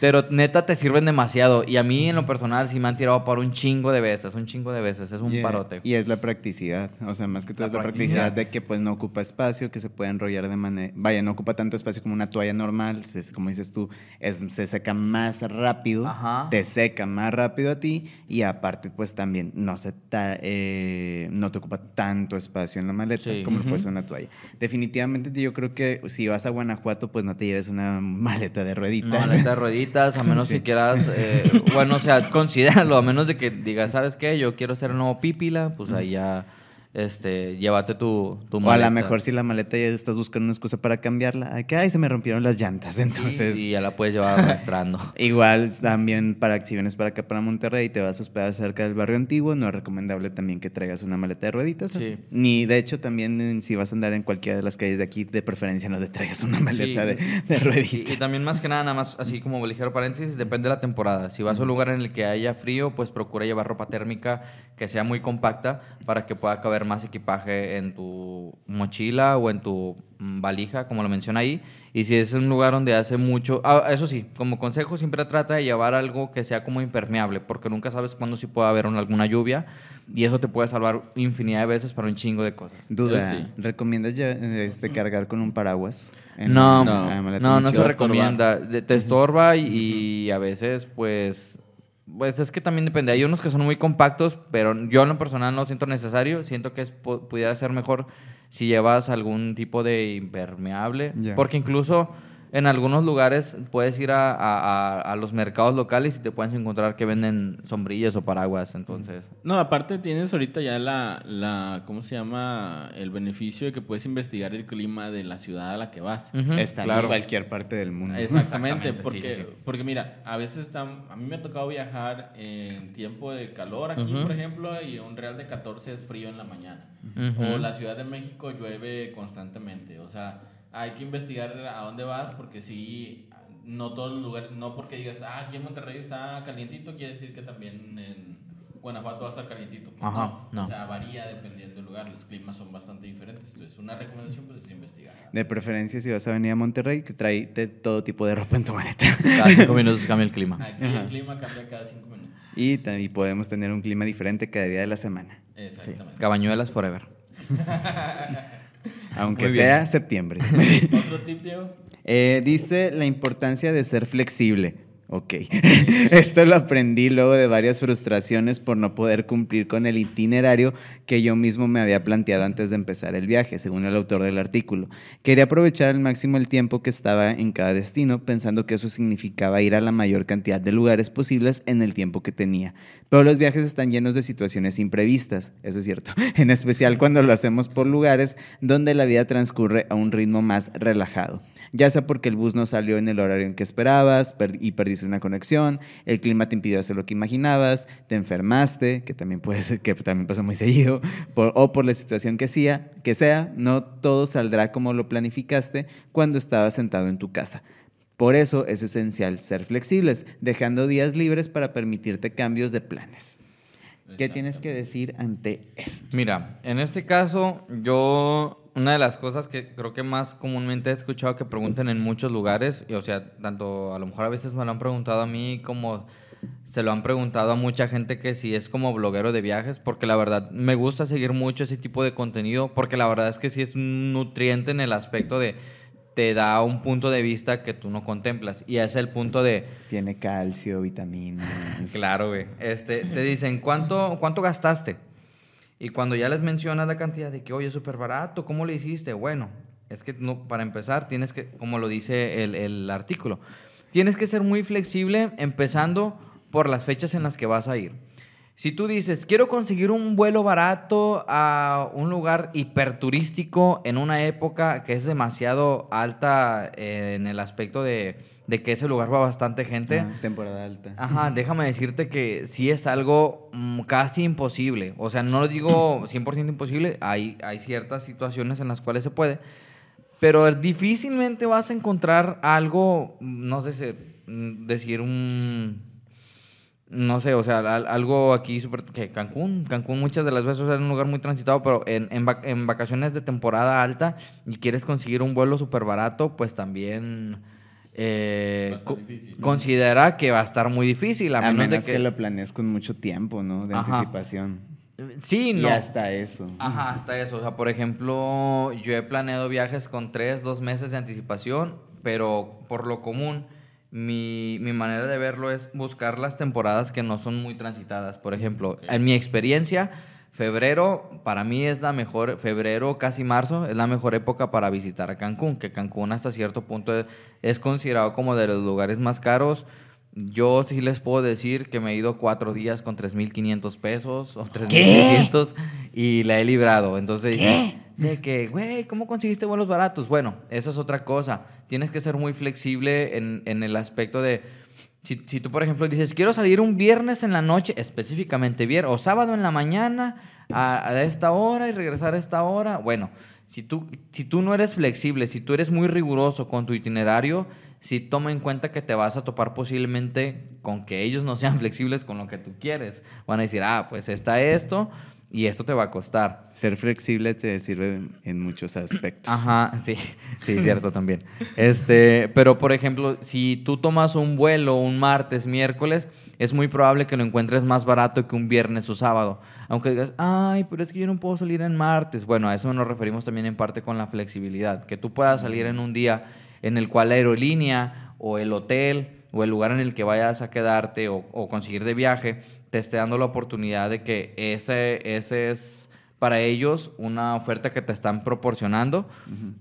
pero neta te sirven demasiado. Y a mí, en lo personal, sí me han tirado por un chingo de veces, un chingo de veces, es un parote. Y es la practicidad, o sea, más que todo La es la practicidad. practicidad de que pues no ocupa espacio, que se puede enrollar de manera, vaya, no ocupa tanto espacio como una toalla normal, se- como dices tú, es, se seca más rápido, Ajá. te seca más rápido a ti y aparte pues también no se ta- eh, no te ocupa tanto espacio en la maleta Sí. como lo puede ser una toalla. Definitivamente yo creo que si vas a Guanajuato pues no te lleves una maleta de rueditas. Maleta de rueditas, a menos Sí. que quieras, eh, bueno, o sea, considéralo, a menos de que digas, ¿sabes qué? Yo quiero ser nuevo pípila, pues ahí ya, este, llévate tu, tu O a maleta. lo mejor si la maleta ya estás buscando una excusa para cambiarla, ay, se me rompieron las llantas, entonces... Y, y ya la puedes llevar arrastrando. Igual también para acciones para acá, para Monterrey, te vas a hospedar cerca del barrio antiguo, no es recomendable también que traigas una maleta de rueditas. Sí. Ni de hecho también si vas a andar en cualquiera de las calles de aquí, de preferencia no te traigas una maleta Sí. de, de Y, rueditas. y también más que nada, nada más así como ligero paréntesis, depende de la temporada. Si vas a un lugar en el que haya frío, pues procura llevar ropa térmica que sea muy compacta para que pueda caber más equipaje en tu mochila o en tu mm, valija, como lo menciona ahí. Y si es un lugar donde hace mucho... Ah, eso sí, como consejo siempre trata de llevar algo que sea como impermeable, porque nunca sabes cuándo sí puede haber una- alguna lluvia y eso te puede salvar infinidad de veces para un chingo de cosas. Duda, sí. ¿recomiendas ya, este, cargar con un paraguas? No, no, se recomienda. Te estorba y, y a veces, pues, pues es que también depende. Hay unos que son muy compactos, pero yo en lo personal no siento necesario. Siento que es, pu- pudiera ser mejor si llevas algún tipo de impermeable, porque incluso en algunos lugares puedes ir a, a- a- a los mercados locales y te puedes encontrar que venden sombrillas o paraguas. Entonces, No, aparte tienes ahorita ya la, la, ¿cómo se llama? El beneficio de que puedes investigar el clima de la ciudad a la que vas. Está en cualquier parte del mundo. Exactamente, Exactamente, porque, sí, sí, sí. porque mira, a veces está, a mí me ha tocado viajar en tiempo de calor aquí, por ejemplo, y un real de 14 es frío en la mañana. O la Ciudad de México llueve constantemente. O sea, hay que investigar a dónde vas porque sí, no todos los lugares, no porque digas, ah, aquí en Monterrey está calientito, quiere decir que también en Guanajuato va a estar calientito. Pues Ajá, no. no. O sea, varía dependiendo del lugar, los climas son bastante diferentes. Entonces, una recomendación pues es investigar. De preferencia, si vas a venir a Monterrey, que tráete todo tipo de ropa en tu maleta. cada cinco minutos cambia el clima. Aquí el clima cambia cada cinco minutos. Y podemos tener un clima diferente cada día de la semana, Exactamente. Cabañuelas forever. aunque Muy bien. sea septiembre. ¿Otro tip, Diego? Eh, dice la importancia de ser flexible. Ok. Esto lo aprendí luego de varias frustraciones por no poder cumplir con el itinerario que yo mismo me había planteado antes de empezar el viaje, según el autor del artículo. Quería aprovechar al máximo el tiempo que estaba en cada destino, pensando que eso significaba ir a la mayor cantidad de lugares posibles en el tiempo que tenía. Pero los viajes están llenos de situaciones imprevistas, eso es cierto, en especial cuando lo hacemos por lugares donde la vida transcurre a un ritmo más relajado ya sea porque el bus no salió en el horario en que esperabas per- y perdiste una conexión, el clima te impidió hacer lo que imaginabas, te enfermaste, que también puede ser que también pasa muy seguido, por- o por la situación que sea, que sea, no todo saldrá como lo planificaste cuando estabas sentado en tu casa. Por eso es esencial ser flexibles, dejando días libres para permitirte cambios de planes. ¿Qué tienes que decir ante esto? Mira, en este caso, yo, una de las cosas que creo que más comúnmente he escuchado que preguntan en muchos lugares, y, o sea, tanto a lo mejor a veces me lo han preguntado a mí como se lo han preguntado a mucha gente que si es como bloguero de viajes, porque la verdad me gusta seguir mucho ese tipo de contenido, porque la verdad es que sí es un nutriente en el aspecto de te da un punto de vista que tú no contemplas, y es el punto de... Tiene calcio, vitaminas. Claro, güey. Este, te dicen, ¿cuánto, ¿cuánto gastaste? Y cuando ya les mencionas la cantidad de que, oye, es súper barato, ¿cómo le hiciste? Bueno, es que no, para empezar tienes que, como lo dice el, el artículo, tienes que ser muy flexible empezando por las fechas en las que vas a ir. Si tú dices, quiero conseguir un vuelo barato a un lugar hiperturístico en una época que es demasiado alta en el aspecto de, de que ese lugar va bastante gente, Ah, temporada alta. Ajá, déjame decirte que sí es algo mm, casi imposible. O sea, no lo digo 100% imposible, hay, hay ciertas situaciones en las cuales se puede, pero difícilmente vas a encontrar algo, no sé, mm, decir un... No sé, o sea, al- algo aquí súper... que Cancún, Cancún muchas de las veces es un lugar muy transitado, pero en, en, vac- en vacaciones de temporada alta y quieres conseguir un vuelo súper barato, pues también... eh, co- difícil. considera que va a estar muy difícil, a, A, menos, menos de que... que... lo planees con mucho tiempo, ¿no? De Ajá. anticipación. Sí, Y no. hasta eso. Ajá, hasta eso. O sea, por ejemplo, yo he planeado viajes con tres, dos meses de anticipación, pero por lo común, mi, mi manera de verlo es buscar las temporadas que no son muy transitadas. Por ejemplo, en mi experiencia, febrero para mí es la mejor, febrero, casi marzo, es la mejor época para visitar a Cancún, que Cancún hasta cierto punto es, es considerado como de los lugares más caros. Yo sí les puedo decir que me he ido cuatro días con 3.500 pesos o 3.600 y la he librado. Entonces, de que, güey, ¿cómo conseguiste vuelos baratos? Bueno, esa es otra cosa. Tienes que ser muy flexible en, en el aspecto de, si, si tú, por ejemplo, dices, quiero salir un viernes en la noche, específicamente viernes, o sábado en la mañana a, a esta hora y regresar a esta hora, bueno, si tú, si tú no eres flexible, si tú eres muy riguroso con tu itinerario, si toma en cuenta que te vas a topar posiblemente con que ellos no sean flexibles con lo que tú quieres. Van a decir, ah, pues está esto y esto te va a costar. Ser flexible te sirve en- muchos aspectos. Ajá, sí, sí, cierto también. Este, pero por ejemplo, si tú tomas un vuelo un martes, miércoles, es muy probable que lo encuentres más barato que un viernes o sábado. Aunque digas, ay, pero es que yo no puedo salir en martes. Bueno, a eso nos referimos también en parte con la flexibilidad. Que tú puedas salir en un día en el cual la aerolínea o el hotel o el lugar en el que vayas a quedarte o, o conseguir de viaje te esté dando la oportunidad de que ese, ese es para ellos una oferta que te están proporcionando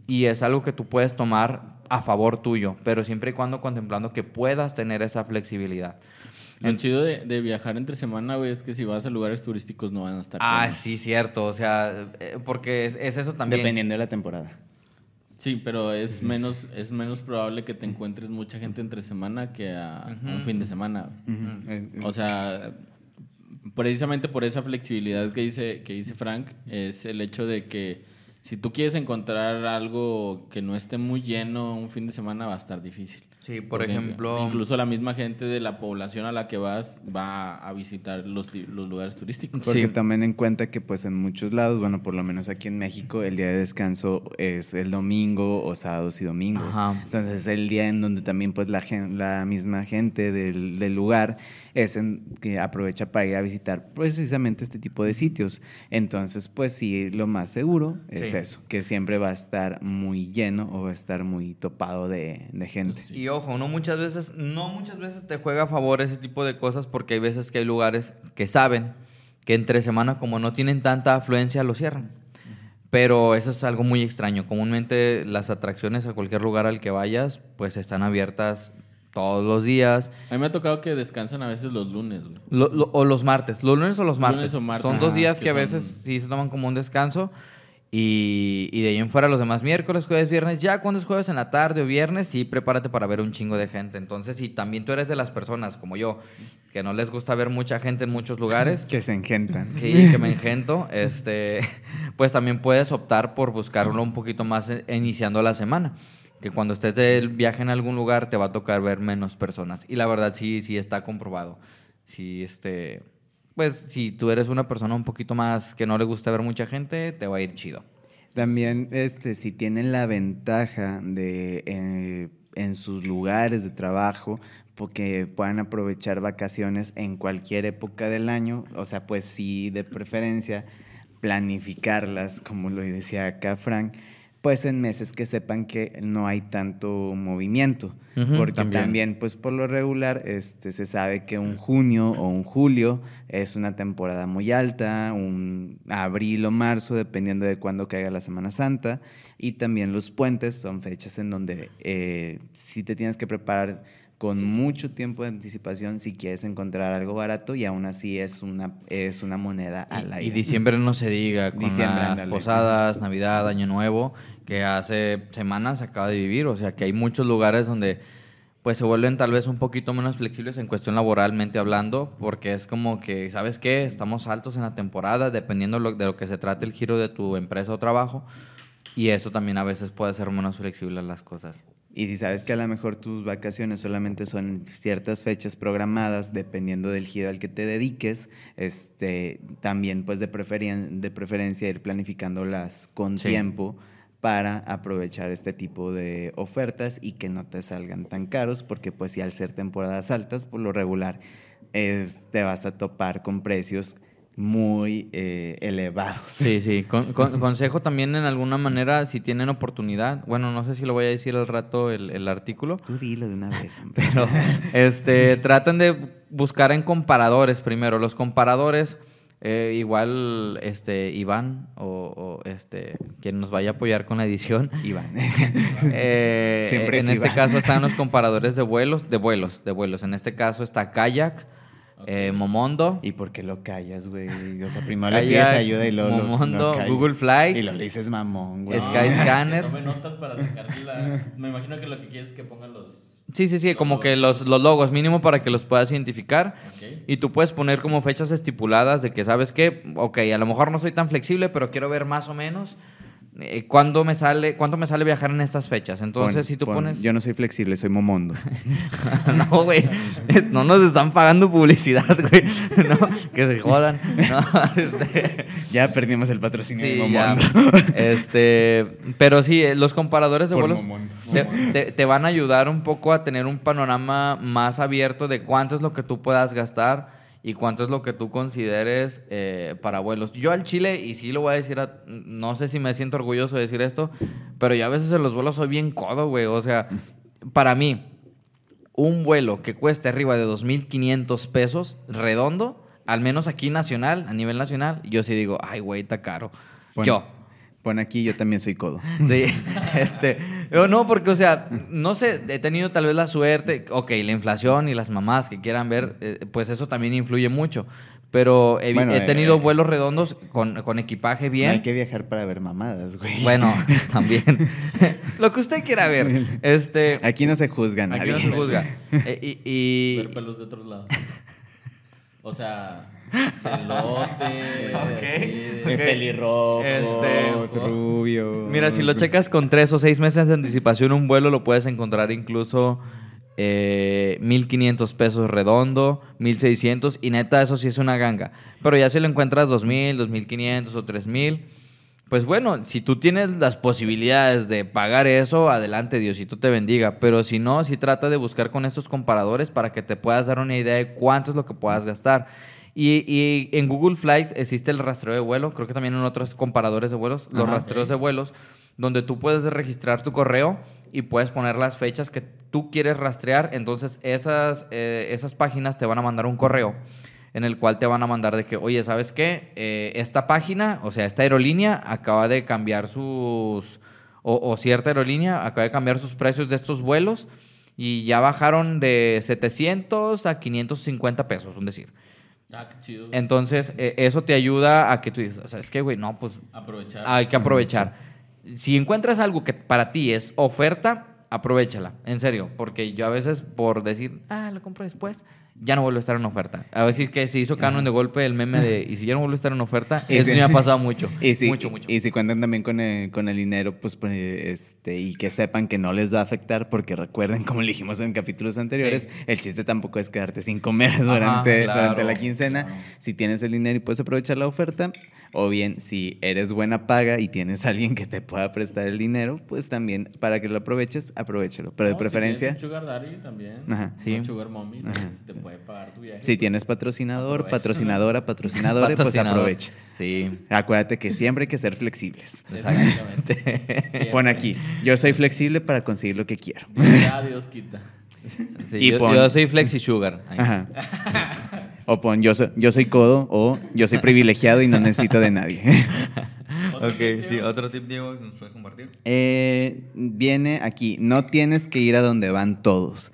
y es algo que tú puedes tomar a favor tuyo, pero siempre y cuando contemplando que puedas tener esa flexibilidad. Lo chido de, de viajar entre semana, güey, es que si vas a lugares turísticos no van a estar. Ah, sí, cierto, o sea, eh, porque es, es eso también. Dependiendo de la temporada. Sí, pero es menos es menos probable que te encuentres mucha gente entre semana que a un fin de semana. O sea, precisamente por esa flexibilidad que dice, que dice Frank, es el hecho de que si tú quieres encontrar algo que no esté muy lleno un fin de semana va a estar difícil. Sí, por Porque ejemplo- Incluso la misma gente de la población a la que vas va a visitar los, los lugares turísticos. Porque Sí. tomen en cuenta que pues en muchos lados, bueno, por lo menos aquí en México, el día de descanso es el domingo o sábados y domingos. Ajá. Entonces es el día en donde también pues la, gen- la misma gente del, del lugar es en, que aprovecha para ir a visitar precisamente este tipo de sitios. Entonces pues sí, lo más seguro es Sí. eso, que siempre va a estar muy lleno o va a estar muy topado de, de gente. Y ojo, no muchas veces, no muchas veces te juega a favor ese tipo de cosas porque hay veces que hay lugares que saben que entre semana como no tienen tanta afluencia lo cierran. Pero eso es algo muy extraño. Comúnmente las atracciones a cualquier lugar al que vayas pues están abiertas todos los días. A mí me ha tocado que descansan a veces los lunes, güey. Lo- lo- o los martes, los lunes o los Lunes martes. o martes. Son dos días que que, a son- veces sí se toman como un descanso. Y, y de ahí en fuera los demás miércoles, jueves, viernes. Ya cuando es jueves en la tarde o viernes, sí, prepárate para ver un chingo de gente. Entonces, si también tú eres de las personas como yo, que no les gusta ver mucha gente en muchos lugares, Que se engentan. que, que me engento, este, pues también puedes optar por buscarlo un poquito más eh, iniciando la semana. Que cuando estés de viaje en algún lugar te va a tocar ver menos personas. Y la verdad sí, sí está comprobado. Si este, pues si tú eres una persona un poquito más que no le gusta ver mucha gente, te va a ir chido. También, este, si tienen la ventaja de eh, en sus lugares de trabajo, porque puedan aprovechar vacaciones en cualquier época del año, o sea, pues sí, de preferencia, planificarlas, como lo decía acá Frank, pues en meses que sepan que no hay tanto movimiento, porque también. también, pues por lo regular, este, se sabe que un junio o un julio es una temporada muy alta, un abril o marzo, dependiendo de cuándo caiga la Semana Santa, y también los puentes son fechas en donde eh, sí te tienes que preparar con mucho tiempo de anticipación si quieres encontrar algo barato y aún así es una, es una moneda al aire. y diciembre no se diga, con Diciembre, las posadas, Navidad, Año Nuevo, que hace semanas acaba de vivir. O sea, que hay muchos lugares donde pues se vuelven tal vez un poquito menos flexibles en cuestión laboralmente hablando, porque es como que, ¿sabes qué? Estamos altos en la temporada, dependiendo de lo que se trate el giro de tu empresa o trabajo, y eso también a veces puede ser menos flexible las cosas. Y si sabes que a lo mejor tus vacaciones solamente son ciertas fechas programadas, dependiendo del giro al que te dediques, este, también pues de, de preferencia ir planificándolas con Sí. tiempo para aprovechar este tipo de ofertas y que no te salgan tan caros, porque pues si al ser temporadas altas, por lo regular, es, te vas a topar con precios muy eh, elevados. Sí, sí. Con- con- consejo también en alguna manera, si tienen oportunidad, bueno, no sé si lo voy a decir al rato el, el artículo, Tú dilo de una vez, hombre. pero este, traten de buscar en comparadores primero. Los comparadores, eh, igual este, Iván o, o, este, quien nos vaya a apoyar con la edición, Iván. eh, Siempre es en este caso están los comparadores de vuelos, de vuelos, de vuelos. En este caso está Kayak, eh, Momondo. ¿Y por qué lo callas, güey? O sea, primero le pides ayuda y luego lo- lo Momondo, callas. Google Flights. Y lo dices mamón, güey. Sky Scanner. Tome notas para sacarle la... Me imagino que lo que quieres es que pongan los... Sí, sí, sí, como que los, los logos mínimo para que los puedas identificar. Ok. Y tú puedes poner como fechas estipuladas de que, ¿sabes qué? Ok, a lo mejor no soy tan flexible, pero quiero ver más o menos eh, cuándo me sale, cuánto me sale viajar en estas fechas. Entonces, Pon- si tú pon- pones... Yo no soy flexible, soy momondo. no, güey, no nos están pagando publicidad, güey. No, que se jodan. No, este... ya perdimos el patrocinio de ya. momondo. Este, pero sí, eh, los comparadores de Por vuelos te, te- te van a ayudar un poco a tener un panorama más abierto de cuánto es lo que tú puedas gastar y cuánto es lo que tú consideres eh, para vuelos. Yo al Chile, y sí lo voy a decir, a- no sé si me siento orgulloso de decir esto, pero yo a veces en los vuelos soy bien codo, güey. O sea, para mí, un vuelo que cueste arriba de 2.500 pesos redondo, al menos aquí nacional, a nivel nacional, yo sí digo, ay, güey, está caro. Yo. Pon aquí, yo también soy codo. Sí, este, yo no, porque, o sea, no sé, he tenido tal vez la suerte, ok, la inflación y las mamás que quieran ver, eh, pues eso también influye mucho. Pero he, Bueno, he tenido eh, vuelos redondos con, con equipaje No bien. hay que viajar para ver mamadas, güey. Bueno, también. Lo que usted quiera ver. Este, Aquí no se juzga a aquí nadie. no se juzga. Eh, y, y- Ver pelos de otros lados. O sea, elote. Ok. pelirrojos, Este, rubios. Mira, si lo checas con tres o seis meses de anticipación, un vuelo lo puedes encontrar incluso eh, 1500 pesos redondo, 1600, y neta, eso sí es una ganga. Pero ya si lo encuentras 2000, 2500 o 3000, pues bueno, si tú tienes las posibilidades de pagar eso, adelante, Diosito te bendiga. Pero si no, si trata de buscar con estos comparadores para que te puedas dar una idea de cuánto es lo que puedas gastar. Y, y en Google Flights existe el rastreo de vuelo, creo que también en otros comparadores de vuelos, los Ajá. rastreos de vuelos, donde tú puedes registrar tu correo y puedes poner las fechas que tú quieres rastrear. Entonces, esas, eh, esas páginas te van a mandar un correo en el cual te van a mandar de que, oye, ¿sabes qué? Eh, esta página, o sea, esta aerolínea acaba de cambiar sus, o, o cierta aerolínea acaba de cambiar sus precios de estos vuelos y ya bajaron de 700 a 550 pesos, un decir. Ah, qué chido. Entonces, eh, eso te ayuda a que tú dices, o sea, es que, güey, no, pues Aprovechar. hay que aprovechar. Si encuentras algo que para ti es oferta, aprovechala, en serio, porque yo a veces por decir, ah, lo compro después, ya no vuelve a estar en oferta. A veces que se hizo canon de golpe el meme de, y si ya no vuelve a estar en oferta, Y eso sí me ha pasado mucho. Y si, mucho, mucho. Y si cuentan también con el, con el dinero, pues, pues, este, y que sepan que no les va a afectar, porque recuerden, como le dijimos en capítulos anteriores, Sí. el chiste tampoco es quedarte sin comer durante, claro, durante la quincena. claro. Si tienes el dinero y puedes aprovechar la oferta, o bien si eres buena paga y tienes a alguien que te pueda prestar el dinero, pues también para que lo aproveches, aprovechalo. Pero de preferencia, Si un sugar daddy también. Ajá. Sí. Sí. Un sugar mommy. Ajá. si te puede pagar tu viaje. si tienes patrocinador, Aprovecha. patrocinadora, patrocinadores, pues aprovecha. Sí, Acuérdate que siempre hay que ser flexibles. Exactamente. Pon aquí, yo soy flexible para conseguir lo que quiero. Ya Dios quita. Sí, Y yo, pon- yo soy Flexi Sugar. Ahí. Ajá. O pon, yo soy, yo soy codo o yo soy privilegiado y no necesito de nadie. Ok, sí, otro tip, Diego, ¿nos puedes compartir? Eh, viene aquí, no tienes que ir a donde van todos.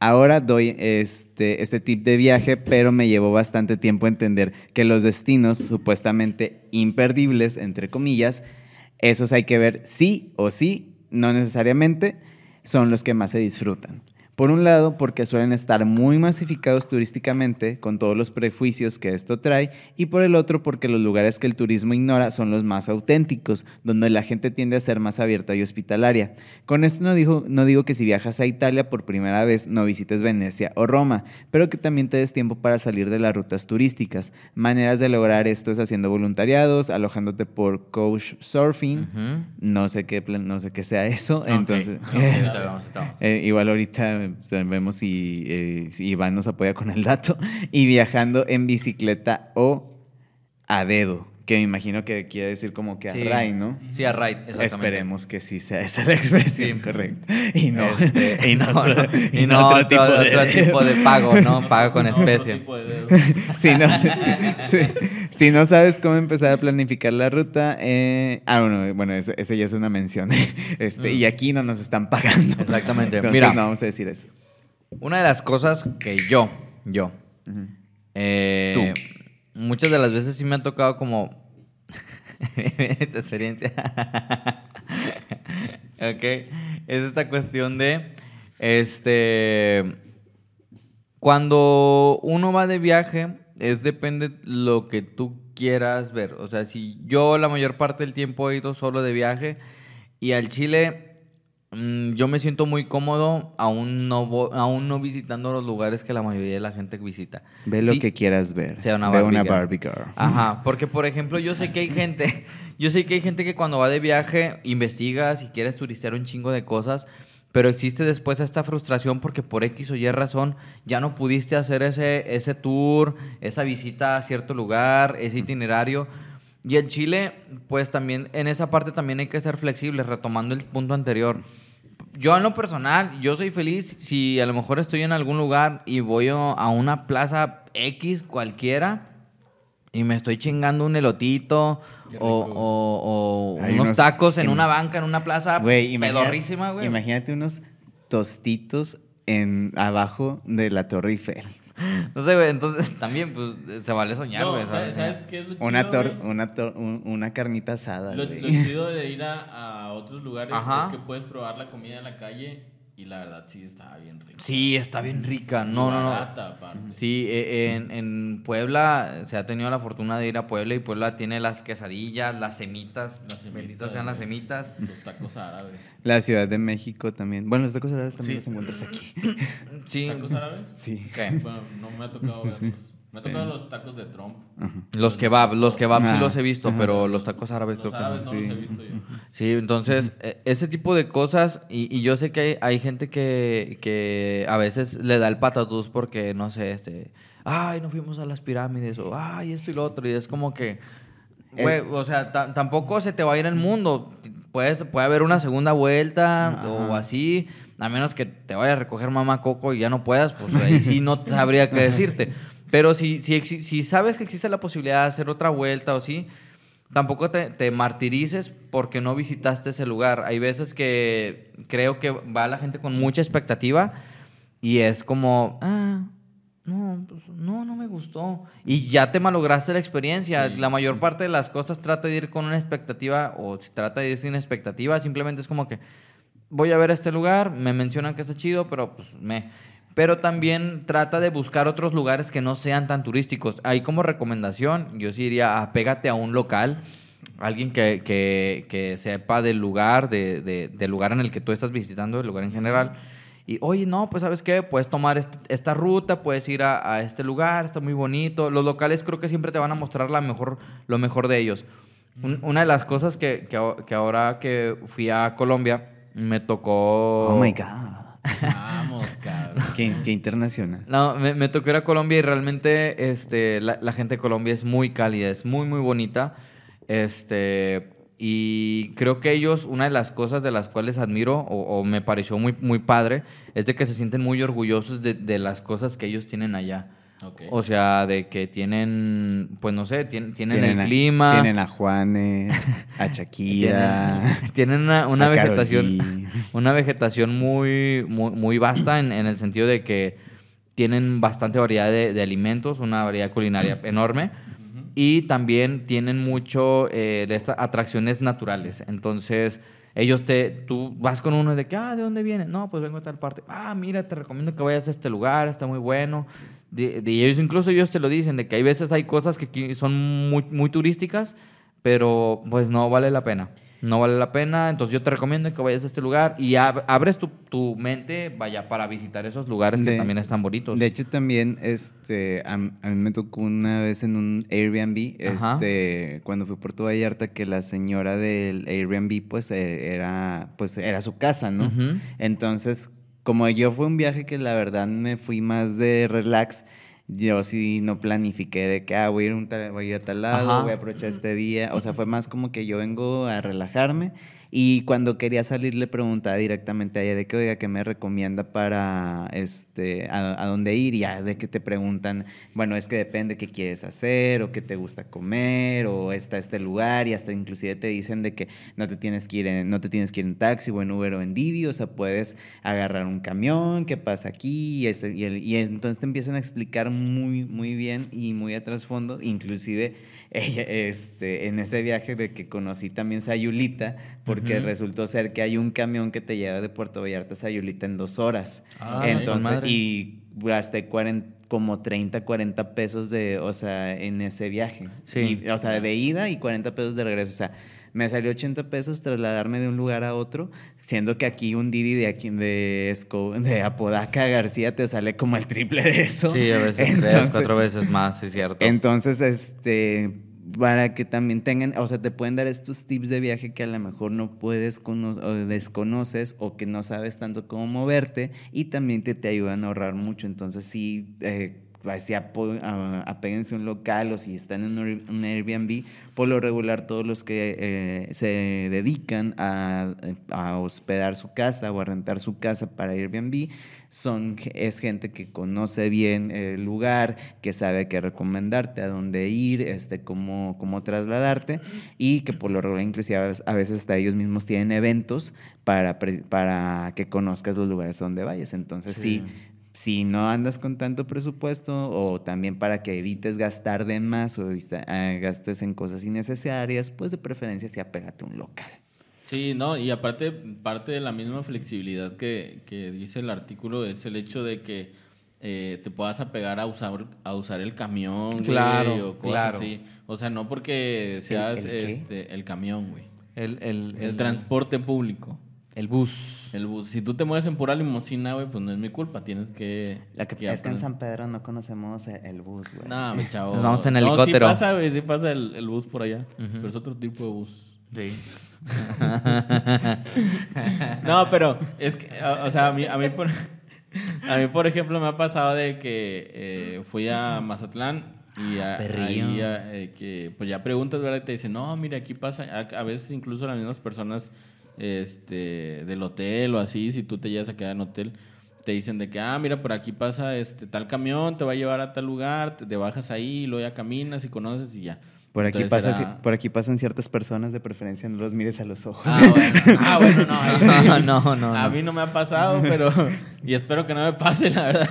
Ahora doy este, este tip de viaje, pero me llevó bastante tiempo entender que los destinos supuestamente imperdibles, entre comillas, esos hay que ver sí o sí, no necesariamente, son los que más se disfrutan. Por un lado, porque suelen estar muy masificados turísticamente, con todos los prejuicios que esto trae, y por el otro, porque los lugares que el turismo ignora son los más auténticos, donde la gente tiende a ser más abierta y hospitalaria. Con esto no, digo- no digo que si viajas a Italia por primera vez no visites Venecia o Roma, pero que también te des tiempo para salir de las rutas turísticas. Maneras de lograr esto es haciendo voluntariados, alojándote por coach surfing, no sé qué no sé qué sea eso, Ok. entonces Ok, ahorita vemos, ahorita vemos. eh, igual ahorita vemos si, eh, si Iván nos apoya con el dato. Y viajando en bicicleta o a dedo, que me imagino que quiere decir como que a Sí. ray, ¿no? Sí, a ride, exactamente. Esperemos que sí sea esa la expresión Sí. correcta. Y no, Este, y no, no, otro, no, y no otro otro- tipo de, otro tipo de pago, ¿no? Pago con No, otro especie. tipo de dedo. si, no, si, si- si no sabes cómo empezar a planificar la ruta, eh, ah, bueno, bueno, ese, ese ya es una mención. Este, Mm. Y aquí no nos están pagando. Exactamente. Entonces Mira. no vamos a decir eso. Una de las cosas que yo, yo, eh, muchas de las veces sí me ha tocado como esta experiencia. ok, es esta cuestión de, este, cuando uno va de viaje, es depende lo que tú quieras ver. O sea, si yo la mayor parte del tiempo he ido solo de viaje y al Chile yo me siento muy cómodo aún no, aún no visitando los lugares que la mayoría de la gente visita. Ve lo que quieras ver. sea una Ve Barbie una girl. Barbie girl. Ajá, porque por ejemplo yo sé que hay gente, yo sé que hay gente que cuando va de viaje investiga si quieres turistear un chingo de cosas, pero existe después esta frustración porque por X o Y razón ya no pudiste hacer ese, ese tour, esa visita a cierto lugar, ese itinerario. Y en Chile, pues también en esa parte también hay que ser flexibles, retomando el punto anterior. Yo en lo personal, yo soy feliz si a lo mejor estoy en algún lugar y voy a una plaza X cualquiera y me estoy chingando un elotito o, o- o unos, unos- tacos en una banca, en una plaza Güey, güey. Imagínate unos tostitos en abajo de la Torre Eiffel. No sé, güey, entonces también, pues, se vale soñar, No, güey. ¿sabes, ¿sabes? sabes qué es lo chido? Una, tor- una, tor- un- una carnita asada, Lo, lo chido de ir a, a otros lugares Ajá. es que puedes probar la comida en la calle y la verdad sí estaba bien rica. Sí, está bien rica. No, no, no. Sí, eh, en, en Puebla se ha tenido la fortuna de ir a Puebla y Puebla tiene las quesadillas, las semitas, Las semitas, benditas sean las semitas. Los tacos árabes. La Ciudad de México también. Bueno, los tacos árabes también Sí. los encuentras aquí. Sí. ¿Tacos árabes? Sí. ¿Qué? Bueno, no me ha tocado verlos. Me ha tocado los tacos de Trump. Los kebab, los kebab sí Ah, los he visto, ajá. pero los tacos árabes Los creo que árabes no. no sí. los he visto yo. Sí, entonces, eh, ese tipo de cosas, y, y yo sé que hay, hay gente que, que a veces le da el patatús porque, no sé, este, ay, no fuimos a las pirámides, o ay, esto y lo otro, y es como que, güey, Eh. o sea, ta- tampoco se te va a ir el mundo. puedes, puede haber una segunda vuelta Ajá. o así, a menos que te vaya a recoger mamá Coco y ya no puedas, pues ahí sí no sabría qué decirte. Pero si, si, si sabes que existe la posibilidad de hacer otra vuelta o sí, tampoco te, te martirices porque no visitaste ese lugar. Hay veces que creo que va la gente con mucha expectativa y es como, ah, no, pues, no, no me gustó. Y ya te malograste la experiencia. Sí. La mayor parte de las cosas trata de ir con una expectativa o si trata de ir sin expectativa. Simplemente es como que voy a ver este lugar, me mencionan que está chido, pero pues me... Pero también trata de buscar otros lugares que no sean tan turísticos. Ahí como recomendación, yo sí diría, apégate a un local, alguien que, que- que sepa del lugar, de- de- del lugar en el que tú estás visitando, el lugar en general. Y, oye, no, pues sabes qué, puedes tomar est- esta ruta, puedes ir a, a este lugar, está muy bonito. Los locales creo que siempre te van a mostrar la mejor, lo mejor de ellos. Un- una de las cosas que, que que ahora que fui a Colombia, me tocó... Oh my God. Vamos, cabrón. Qué, qué internacional. No, me, me tocó ir a Colombia y realmente este, la, la gente de Colombia es muy cálida, es muy, muy bonita. Este, y creo que ellos, una de las cosas de las cuales admiro o, o me pareció muy, muy padre, es de que se sienten muy orgullosos de, de las cosas que ellos tienen allá. Ok. O sea, de que tienen, pues no sé, tien- tienen, el a- clima. Tienen a Juanes, a Shakira. Tienen, tienen una, una vegetación una vegetación muy, muy, muy vasta en, en el sentido de que tienen bastante variedad de, de alimentos, una variedad culinaria enorme y también tienen mucho eh, de estas atracciones naturales. Entonces, ellos te, tú vas con uno de que, ah, ¿de dónde viene? No, pues vengo de tal parte. Ah, mira, te recomiendo que vayas a este lugar, está muy bueno. De, de- ellos, incluso ellos te lo dicen, de que hay veces hay cosas que son muy, muy turísticas, pero pues no vale la pena. No vale la pena, entonces yo te recomiendo que vayas a este lugar y ab- abres tu, tu mente, vaya, para visitar esos lugares que De- también están bonitos. De hecho, también este, a, mí me tocó una vez en un Airbnb, Ajá. este, cuando fui a Puerto Vallarta, que la señora del Airbnb, pues, eh, era, pues, era su casa, ¿no? Entonces, como yo fue un viaje que la verdad me fui más de relax, yo sí no planifiqué de que, ah, voy a ir, a un tal- voy a, ir a tal lado, Ajá. voy a aprovechar este día. O sea, fue más como que yo vengo a relajarme. Y cuando quería salir le preguntaba directamente a ella de que, oiga, ¿qué me recomienda para, este, a, a dónde ir? Ya de que te preguntan, bueno, es que depende qué quieres hacer o qué te gusta comer o está este lugar y hasta inclusive te dicen de que no te tienes que ir en, no te tienes que ir en taxi o en Uber o en Didi, o sea, puedes agarrar un camión, qué pasa aquí y, este, y, el- y entonces te empiezan a explicar muy, muy bien y muy a trasfondo, inclusive ella, este, en ese viaje de que conocí también Sayulita, porque resultó ser que hay un camión que te lleva de Puerto Vallarta a Sayulita en dos horas. Con Entonces, y gasté 40 como 30, 40 pesos de, o sea, en ese viaje. Sí. Y, o sea, de ida y 40 pesos de regreso. O sea, me salió 80 pesos trasladarme de un lugar a otro, siendo que aquí un Didi de aquí de, Esco- de Apodaca García te sale como el triple de eso. Sí, a veces tres, cuatro veces más, es cierto. entonces, este, para que también tengan, o sea, te pueden dar estos tips de viaje que a lo mejor no puedes cono- o desconoces o que no sabes tanto cómo moverte y también te, te ayudan a ahorrar mucho. Entonces, sí, eh, a- apéguense a un local o si están en un Air- un Airbnb, por lo regular todos los que eh, se dedican a, hospedar su casa o a rentar su casa para Airbnb son, es gente que conoce bien el lugar, que sabe qué recomendarte, a dónde ir, este, cómo, cómo trasladarte y que por lo regular inclusive a veces, hasta ellos mismos tienen eventos para, para que conozcas los lugares donde vayas. Entonces sí. Si no andas con tanto presupuesto o también para que evites gastar de más o evita- eh, gastes en cosas innecesarias, pues de preferencia sí apégate a un local. Sí, no, y aparte, parte de la misma flexibilidad que, que dice el artículo es el hecho de que eh, te puedas apegar a usar, a usar el camión, güey, Claro, o cosas claro. así. O sea, no porque seas el este, el camión, güey. El, el, El, transporte público. El bus. El bus. Si tú te mueves en pura limusina, güey, pues no es mi culpa. Tienes que. La que, que es que en. San Pedro no conocemos e- el bus, güey. No, mi chavo. Nos vamos en No, helicóptero. Sí pasa, güey, sí pasa el, el bus por allá. Pero es otro tipo de bus. Sí. No, pero es que, o o sea, a mí, a mí, por, a mí, por ejemplo, me ha pasado de que eh, fui a Mazatlán Y a- perrillo. ahí a- eh, que pues ya preguntas, ¿verdad? Y te dicen, no, mira, aquí pasa. A, a veces incluso las mismas personas este, del hotel o así, si tú te llegas a quedar en hotel, te dicen de que, ah, mira, por aquí pasa este tal camión, te va a llevar a tal lugar, te, te bajas ahí, luego ya caminas y conoces y ya. Por aquí, Entonces pasa, era- por aquí pasan ciertas personas de preferencia, no los mires a los ojos. Ah, bueno, ah, bueno, no. ahí. No, no, no, A mí no me ha pasado, pero. Y espero que no me pase, la verdad.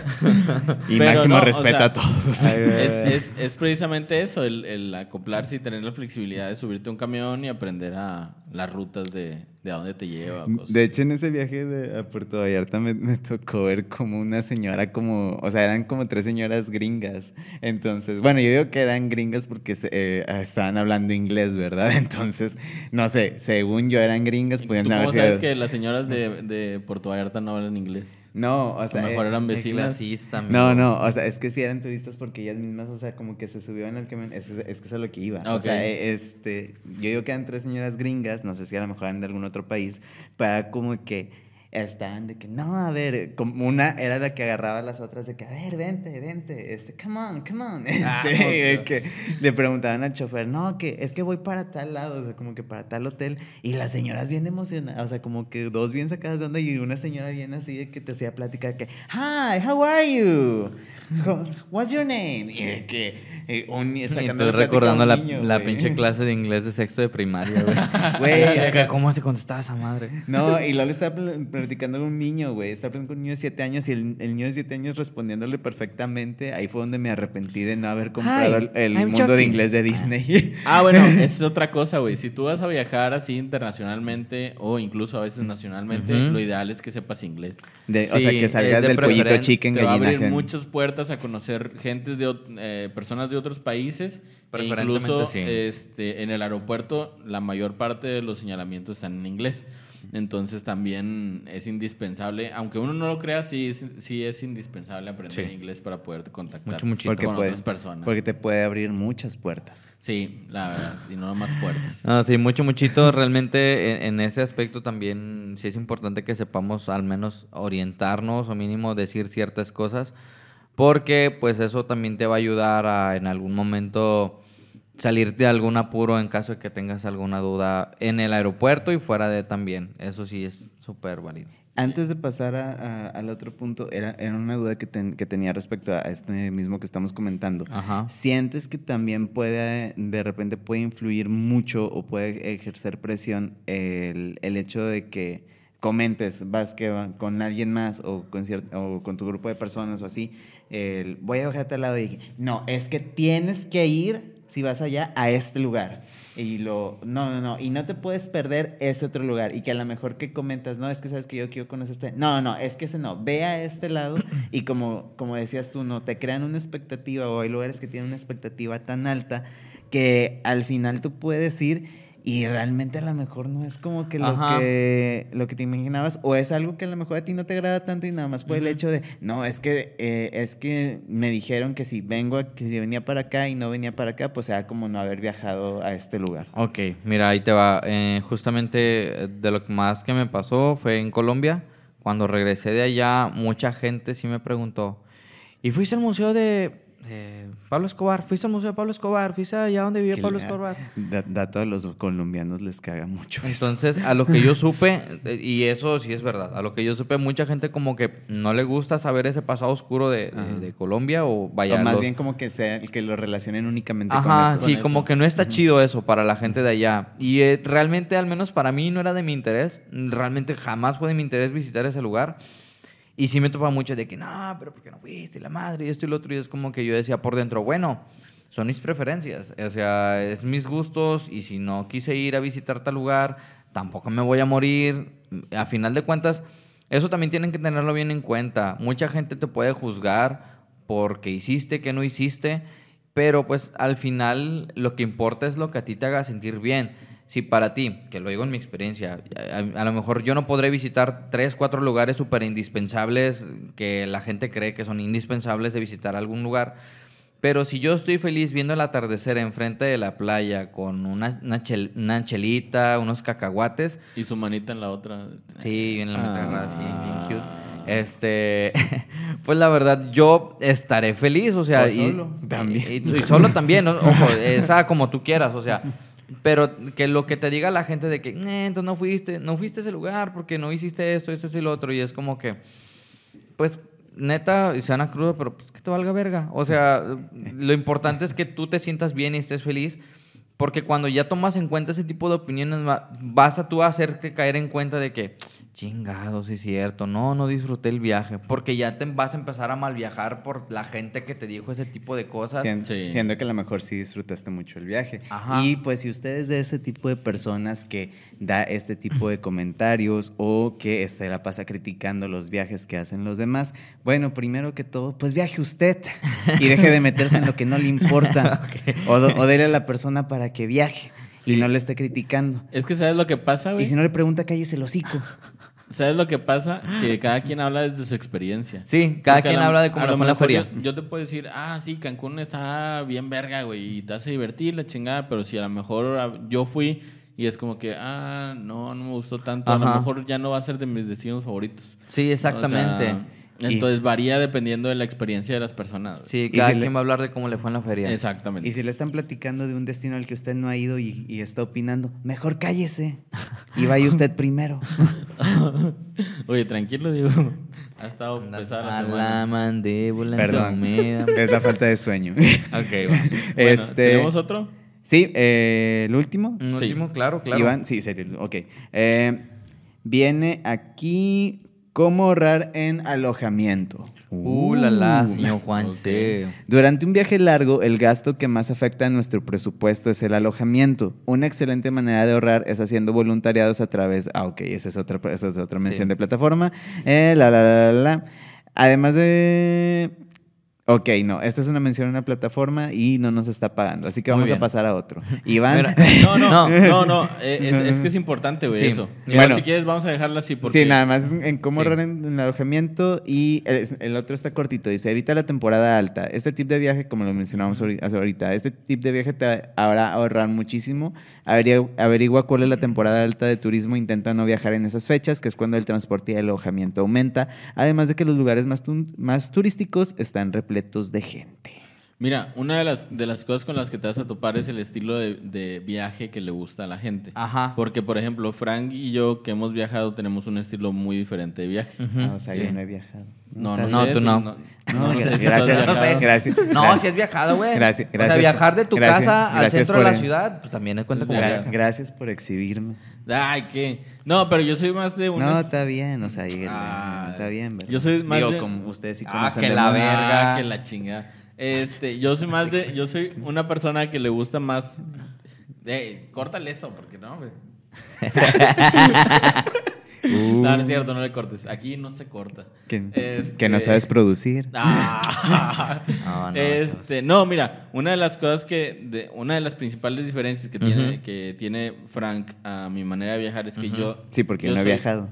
y Pero máximo no, o respeto sea, a todos. Ay, güey. Es, es, es precisamente eso, el, el acoplarse y tener la flexibilidad de subirte a un camión y aprender a las rutas de, de a dónde te lleva. cosas De así. hecho, en ese viaje de, a Puerto Vallarta me, me tocó ver como una señora, como, o sea, eran como tres señoras gringas. Entonces, bueno, yo digo que eran gringas porque se- eh, estaban hablando inglés, ¿verdad? Entonces, no sé, según yo eran gringas, ¿Tú podían cómo sabes sido- que las señoras de, de Puerto Vallarta no hablan inglés? No, o A sea... lo mejor eh, eran vecinas. amigo. No, no, o sea, es que sí eran turistas porque ellas mismas, o sea, como que se subían al camión, es, es que eso es lo que iba. O Ok. sea, eh, este, yo digo que eran tres señoras gringas, no sé si a lo mejor eran de algún otro país, para como que estaban de que, no, a ver, como una era la que agarraba a las otras de que, a ver, vente, vente, este, come on, come on. Ah, Este, ok. de que le preguntaban al chofer, no, que es que voy para tal lado, o sea, como que para tal hotel, y las señoras bien emocionadas, o sea, como que dos bien sacadas de onda y una señora bien así de que te hacía plática que, hi, how are you? What's your name? Y de que eh, un, Y sacando estoy recordando un la, niño, la güey. pinche clase de inglés de sexto de primaria, güey. ¿Cómo se contestaba esa madre? No, y luego le estaba platicando con un niño, güey. Estaba platicando con un niño de 7 años y el, el niño de 7 años respondiéndole perfectamente. Ahí fue donde me arrepentí de no haber comprado el, el I'm mundo de joking. inglés de Disney. Ah, bueno, esa es otra cosa, güey. Si tú vas a viajar así internacionalmente o incluso a veces nacionalmente, Ujú. lo ideal es que sepas inglés. De- o Sí, sea, que salgas de del pollito chicken te va a abrir gen. muchas puertas a conocer gentes de eh, personas de otros países e incluso sí. este, en el aeropuerto la mayor parte de los señalamientos están en inglés entonces también es indispensable aunque uno no lo crea sí es, sí es indispensable aprender Sí. inglés para poder contactar Mucho, con puede, otras personas porque te puede abrir muchas puertas. sí la verdad y no más puertas No, sí, mucho, muchito. Realmente en, en ese aspecto también sí es importante que sepamos al menos orientarnos o mínimo decir ciertas cosas, porque pues eso también te va a ayudar a en algún momento salir de algún apuro en caso de que tengas alguna duda en el aeropuerto y fuera de también. Eso sí es súper válido. Antes de pasar a- a- al otro punto, era, era una duda que, ten- que tenía respecto a este mismo que estamos comentando. Ajá. ¿Sientes que también puede, de repente puede influir mucho o puede ejercer presión el, el hecho de que comentes, vas que va con alguien más o con, o con tu grupo de personas o así, el, voy a bajarte al lado y no, es que tienes que ir, si vas allá, a este lugar. Y lo, no, no, no, y no te puedes perder ese otro lugar. Y que a lo mejor que comentas, no, es que sabes que yo quiero conocer este. No, no, es que ese no. Ve a este lado y como, como decías tú, no, te crean una expectativa o hay lugares que tienen una expectativa tan alta que al final tú puedes ir y realmente a lo mejor no es como que lo, que lo que te imaginabas o es algo que a lo mejor a ti no te agrada tanto y nada más por el hecho de, no, es que, eh, es que me dijeron que si vengo, que si venía para acá y no venía para acá, pues era como no haber viajado a este lugar. Ok, mira, ahí te va. Eh, justamente eh, de lo que más que me pasó fue en Colombia. Cuando regresé de allá, mucha gente sí me preguntó, ¿y fuiste al museo de, Pablo Escobar? ¿Fuiste al museo de Pablo Escobar? ¿Fuiste allá donde Que Pablo Escobar? Da- Dato a los colombianos les caga mucho. eso. Entonces, a lo que yo supe, eh, y eso sí es verdad, a lo que yo supe, mucha gente como que no le gusta saber ese pasado oscuro de, de- Ajá. de Colombia o vaya... o más los- bien como que sea que lo relacionen únicamente con Ajá, eso. sí, con como que no está chido eso para la gente de allá. Y eh, realmente, al menos para mí, no era de mi interés. Realmente jamás fue de mi interés visitar ese lugar. Y sí me topa mucho de que, no, pero ¿por qué no fuiste? La madre, y esto y lo otro. Y es como que yo decía por dentro, bueno, son mis preferencias. O sea, es mis gustos. Y si no quise ir a visitar tal lugar, tampoco me voy a morir. A final de cuentas, eso también tienen que tenerlo bien en cuenta. Mucha gente te puede juzgar porque hiciste, que no hiciste. Pero pues al final lo que importa es lo que a ti te haga sentir bien. Si para ti, que lo digo en mi experiencia, a, a lo mejor yo no podré visitar tres, cuatro lugares súper indispensables que la gente cree que son indispensables de visitar algún lugar. Pero si yo estoy feliz viendo el atardecer enfrente de la playa con una, una, chel- una chelita, unos cacahuates, y su manita en la otra sí, en la meta agarrada, sí, bien Ah. cute. Este, pues la verdad, yo estaré feliz, o sea, O y, solo, también. y- y solo también, ¿no? ojo, esa como tú quieras, o sea, pero que lo que te diga la gente de que, "Eh, entonces no fuiste, no fuiste a ese lugar porque no hiciste esto, esto y lo otro, y es como que, pues, neta, y sana crudo, pero pues que te valga verga. O sea, lo importante es que tú te sientas bien y estés feliz, porque cuando ya tomas en cuenta ese tipo de opiniones, va- vas a tú a hacerte caer en cuenta de que, chingado, sí es cierto, no, no disfruté el viaje, porque ya te vas a empezar a mal viajar por la gente que te dijo ese tipo de cosas. Sí. Siendo que a lo mejor sí disfrutaste mucho el viaje. Ajá. Y pues si usted es de ese tipo de personas que da este tipo de comentarios o que este, la pasa criticando los viajes que hacen los demás, bueno, primero que todo, pues viaje usted y deje de meterse en lo que no le importa. o, o dele a la persona para que viaje y no le esté criticando. Es que ¿sabes lo que pasa, Y güey? si no le pregunta, cállese el hocico. ¿Sabes lo que pasa? Que cada quien habla desde su experiencia. Sí, cada Porque quien habla de cómo lo fue la feria. Yo, yo te puedo decir, ah, sí, Cancún está bien verga, güey, y te hace divertir la chingada, pero si a lo mejor ah, yo fui y es como que, ah, no, no me gustó tanto, a lo mejor ya no va a ser de mis destinos favoritos. Sí, exactamente. O sea, entonces varía dependiendo de la experiencia de las personas. sí, cada si le- quien va a hablar de cómo le fue en la feria. Exactamente. Y si le están platicando de un destino al que usted no ha ido y, y está opinando, mejor cállese y vaya usted primero. Oye, tranquilo, Diego. Ha estado pesada la A la semana. mandíbula Perdón. Es la falta de sueño. ok, va. Bueno, este, ¿Tenemos otro? Sí, eh, el último. Sí. último, claro, claro. Iván, sí, serio, ok. Eh, viene aquí cómo ahorrar en alojamiento. Uh, la la, Uh. señor Juan ok. C. Durante un viaje largo, el gasto que más afecta a nuestro presupuesto es el alojamiento. Una excelente manera de ahorrar es haciendo voluntariados a través... Ah, ok, esa es otra, esa es otra mención Sí. de plataforma. Eh, la, la, la, la, la. Además de... Ok, no, esta es una mención a una plataforma y no nos está pagando, así que Muy vamos a pasar a otro. Iván... No, no, No. no, no. eh, es, es que es importante, güey, Sí. eso. Bueno. si quieres, vamos a dejarla así porque. Sí, nada más en cómo ahorrar en, en el alojamiento y el, el otro está cortito. Dice, evita la temporada alta. Este tip de viaje, como lo mencionamos ahorita, este tip de viaje te hará ahorrar muchísimo. Averigua, cuál es la temporada alta de turismo. Intenta no viajar en esas fechas, que es cuando el transporte y el alojamiento aumenta. Además de que los lugares más turísticos están repletos de gente. Mira, una de las, de las cosas con las que te vas a topar es el estilo de, de viaje que le gusta a la gente. Ajá. Porque, por ejemplo, Frank y yo que hemos viajado tenemos un estilo muy diferente de viaje. Ah, o sea, sí. yo no he viajado. No, no, No, sé, tú no. No, No, no sé gracias, viajado. gracias. No, gracias. si has viajado, güey. Gracias, O sea, gracias. viajar de tu Gracias, casa al gracias centro de la ciudad, pues también cuenta como Gracias, viaje. gracias por exhibirme. Ay, ¿qué? No, pero yo soy más de un... No, está bien, o sea, Ah, está bien. ¿verdad? yo soy más Digo, de- como ustedes sí Ah, conocen que del la verga. Ah, que la chinga. Este, yo soy más de... Yo soy una persona que le gusta más... Eh, córtale eso, porque no, güey. Uh, No, no es cierto, no le cortes. Aquí no se corta. que, Este- que no sabes producir. Ah. No, no, este, no, mira, una de las cosas que, de, una de las principales diferencias que tiene, que tiene Frank a mi manera de viajar es que yo. Sí, porque yo no he viajado.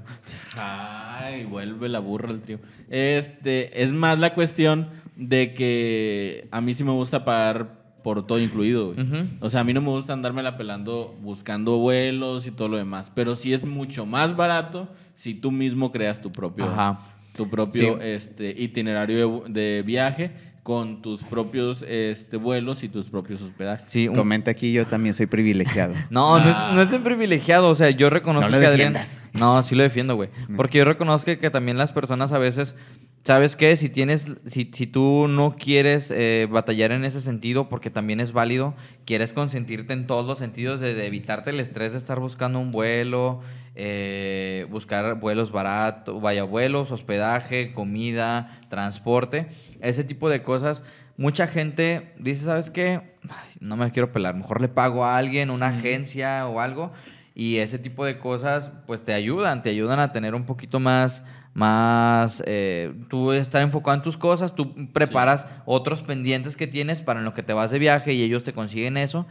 Ay, vuelve la burra al trío. Este, es más la cuestión de que a mí sí me gusta pagar por todo incluido, güey. O sea, a mí no me gusta andarme la pelando buscando vuelos y todo lo demás. Pero sí es mucho más barato si tú mismo creas tu propio, Ajá. tu propio Sí. este, itinerario de, de viaje con tus propios este, vuelos y tus propios hospedajes. Sí, un- Comenta aquí, yo también soy privilegiado. No, no Ah. es, no es de privilegiado. O sea, yo reconozco No lo que Adrián. No, sí lo defiendo, güey. Porque yo reconozco que también las personas a veces. ¿Sabes qué? Si tienes. Si, si tú no quieres eh, batallar en ese sentido, porque también es válido, quieres consentirte en todos los sentidos de, de evitarte el estrés de estar buscando un vuelo, eh, buscar vuelos baratos, vaya vuelos, hospedaje, comida, transporte, ese tipo de cosas. Mucha gente dice, ¿sabes qué? Ay, no me quiero pelar, mejor le pago a alguien, una agencia o algo. Y ese tipo de cosas, pues te ayudan, te ayudan a tener un poquito más, más, eh, tú estar enfocado en tus cosas, tú preparas otros pendientes que tienes para en lo que te vas de viaje y ellos te consiguen eso.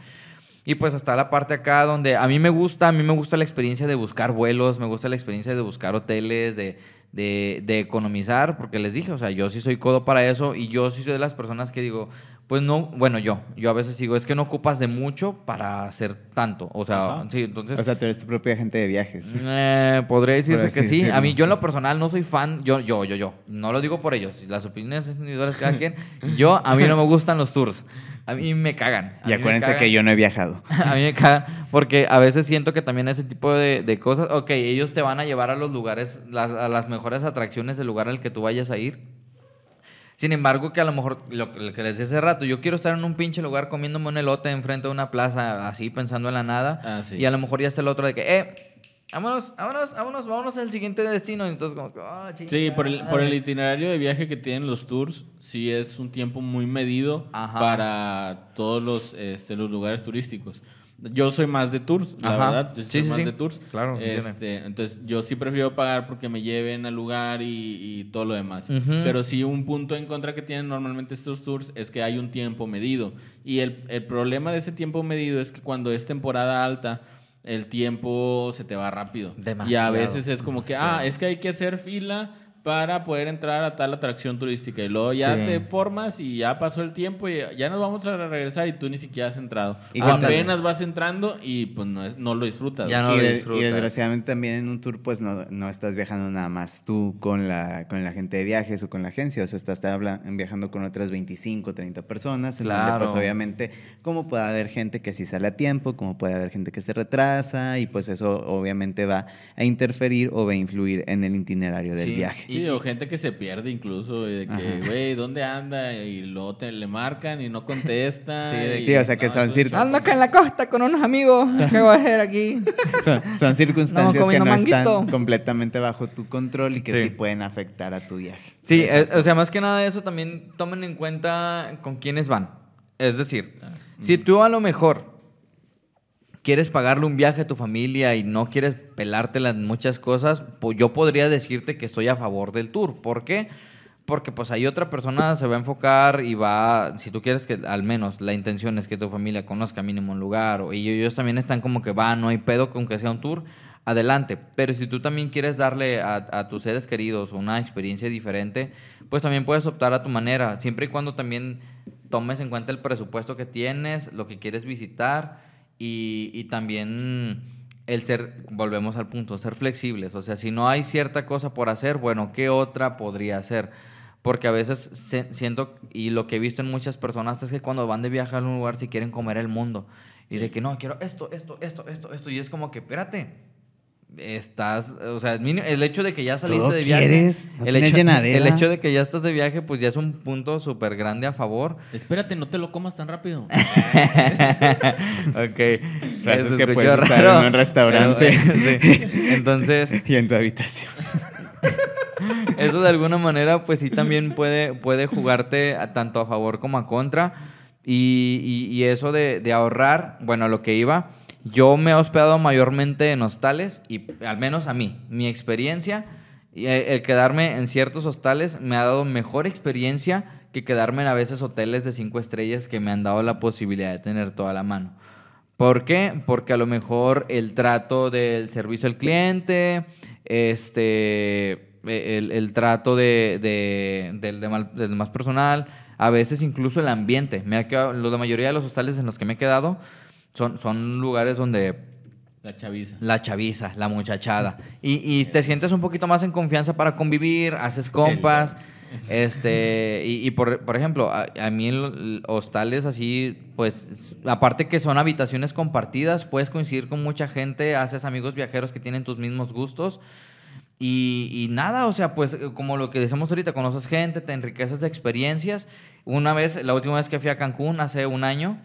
Y pues está la parte acá donde a mí me gusta, a mí me gusta la experiencia de buscar vuelos, me gusta la experiencia de buscar hoteles, de, de, de economizar, porque les dije, o sea, yo sí soy codo para eso y yo sí soy de las personas que digo, pues no, bueno, yo, yo a veces digo, es que no ocupas de mucho para hacer tanto. O sea, Ajá. sí, entonces... O sea, tú eres tu propia agente de viajes. Eh, podría decirse que sí. A mí, yo en lo personal no soy fan. Yo, yo, yo, yo. No lo digo por ellos. Las opiniones individuales cada quien. Yo, a mí no me gustan los tours. A mí me cagan. A Y acuérdense cagan. que yo no he viajado. A mí me cagan porque a veces siento que también ese tipo de, de cosas, ok, ellos te van a llevar a los lugares, las- a las mejores atracciones del lugar al que tú vayas a ir. Sin embargo, que a lo mejor, lo, lo que les decía hace rato, yo quiero estar en un pinche lugar comiéndome un elote enfrente de una plaza, así pensando en la nada. Ah, sí. Y a lo mejor ya está el otro de que, eh, vámonos, vámonos, vámonos, vámonos al siguiente destino. Entonces, como que, ah, Sí, por el, por el itinerario de viaje que tienen los tours, sí es un tiempo muy medido Ajá. para todos los, este, los lugares turísticos. Yo soy más de tours, la Ajá. verdad. Yo Sí, soy sí, más sí. de tours. Claro. Este, entonces, yo sí prefiero pagar porque me lleven al lugar y, y todo lo demás. Pero sí, un punto en contra que tienen normalmente estos tours es que hay un tiempo medido. Y el, el problema de ese tiempo medido es que cuando es temporada alta, el tiempo se te va rápido. Y a Demasiado, veces es como que, ah, es que hay que hacer fila para poder entrar a tal atracción turística. Y luego ya Sí. te formas y ya pasó el tiempo y ya nos vamos a regresar y tú ni siquiera has entrado. Y apenas vas entrando y pues no, es- no lo disfrutas. Ya ¿no? y, lo disfrutas. y desgraciadamente también en un tour pues no, no estás viajando nada más tú con la, con la gente de viajes o con la agencia, o sea, estás habla- viajando con otras 25, 30 personas, en donde Claro. pues obviamente como puede haber gente que sí sale a tiempo, como puede haber gente que se retrasa y pues eso obviamente va a interferir o va a influir en el itinerario del Sí. viaje. Sí, o gente que se pierde incluso, de que, güey, ¿dónde anda? Y luego te, le marcan y no contesta. Sí, de- y- sí, o sea, que no, son es un cir- show. Ando acá en la costa con unos amigos. ¿Qué voy a hacer aquí? Son, son circunstancias que no manguito. están completamente bajo tu control y que sí, Sí. pueden afectar a tu viaje. Sí, eh, o sea, más que nada de eso también tomen en cuenta con quiénes van. Es decir, si tú a lo mejor quieres pagarle un viaje a tu familia y no quieres pelártela muchas cosas, pues yo podría decirte que estoy a favor del tour. ¿Por qué? Porque pues ahí otra persona se va a enfocar y va, si tú quieres que al menos la intención es que tu familia conozca mínimo un lugar, y ellos también están como que va, no hay pedo con que sea un tour, adelante. Pero si tú también quieres darle a, a tus seres queridos una experiencia diferente, pues también puedes optar a tu manera, siempre y cuando también tomes en cuenta el presupuesto que tienes, lo que quieres visitar y, y también el ser, volvemos al punto, ser flexibles. O sea, si no hay cierta cosa por hacer, bueno, ¿qué otra podría hacer? Porque a veces se- siento, y lo que he visto en muchas personas es que cuando van de viaje a un lugar, si quieren comer el mundo. Y de que no, quiero esto, esto, esto, esto, esto. Y es como que, espérate, estás, o sea, el hecho de que ya saliste ¿Todo de viaje. quieres? ¿No el, hecho, llenadera? el hecho de que ya estás de viaje, pues ya es un punto súper grande a favor. Espérate, no te lo comas tan rápido. ok. Frases que puedes usar raro, en un restaurante. pero, sí. Entonces, y en tu habitación. eso de alguna manera, pues sí también puede, puede jugarte a- tanto a favor como a contra. Y, y- y eso de, de ahorrar, bueno, a lo que iba, yo me he hospedado mayormente en hostales y al menos a mí, mi experiencia, y el, quedarme en ciertos hostales me ha dado mejor experiencia que quedarme en a veces hoteles de cinco estrellas que me han dado la posibilidad de tener toda la mano. ¿Por qué? Porque a lo mejor el trato del servicio al cliente, este, el, el trato de, de- del, del personal, a veces incluso el ambiente. Me ha quedado, la mayoría de los hostales en los que me he quedado son, son lugares donde La chaviza. la chaviza, la muchachada. Y, y te sientes un poquito más en confianza para convivir, haces compas. Este, y, y por, por ejemplo, a, a mí el- hostales así, pues, aparte que son habitaciones compartidas, puedes coincidir con mucha gente, haces amigos viajeros que tienen tus mismos gustos. Y, y nada, o sea, pues como lo que decimos ahorita, conoces gente, te enriqueces de experiencias. Una vez, la última vez que fui a Cancún, hace un año,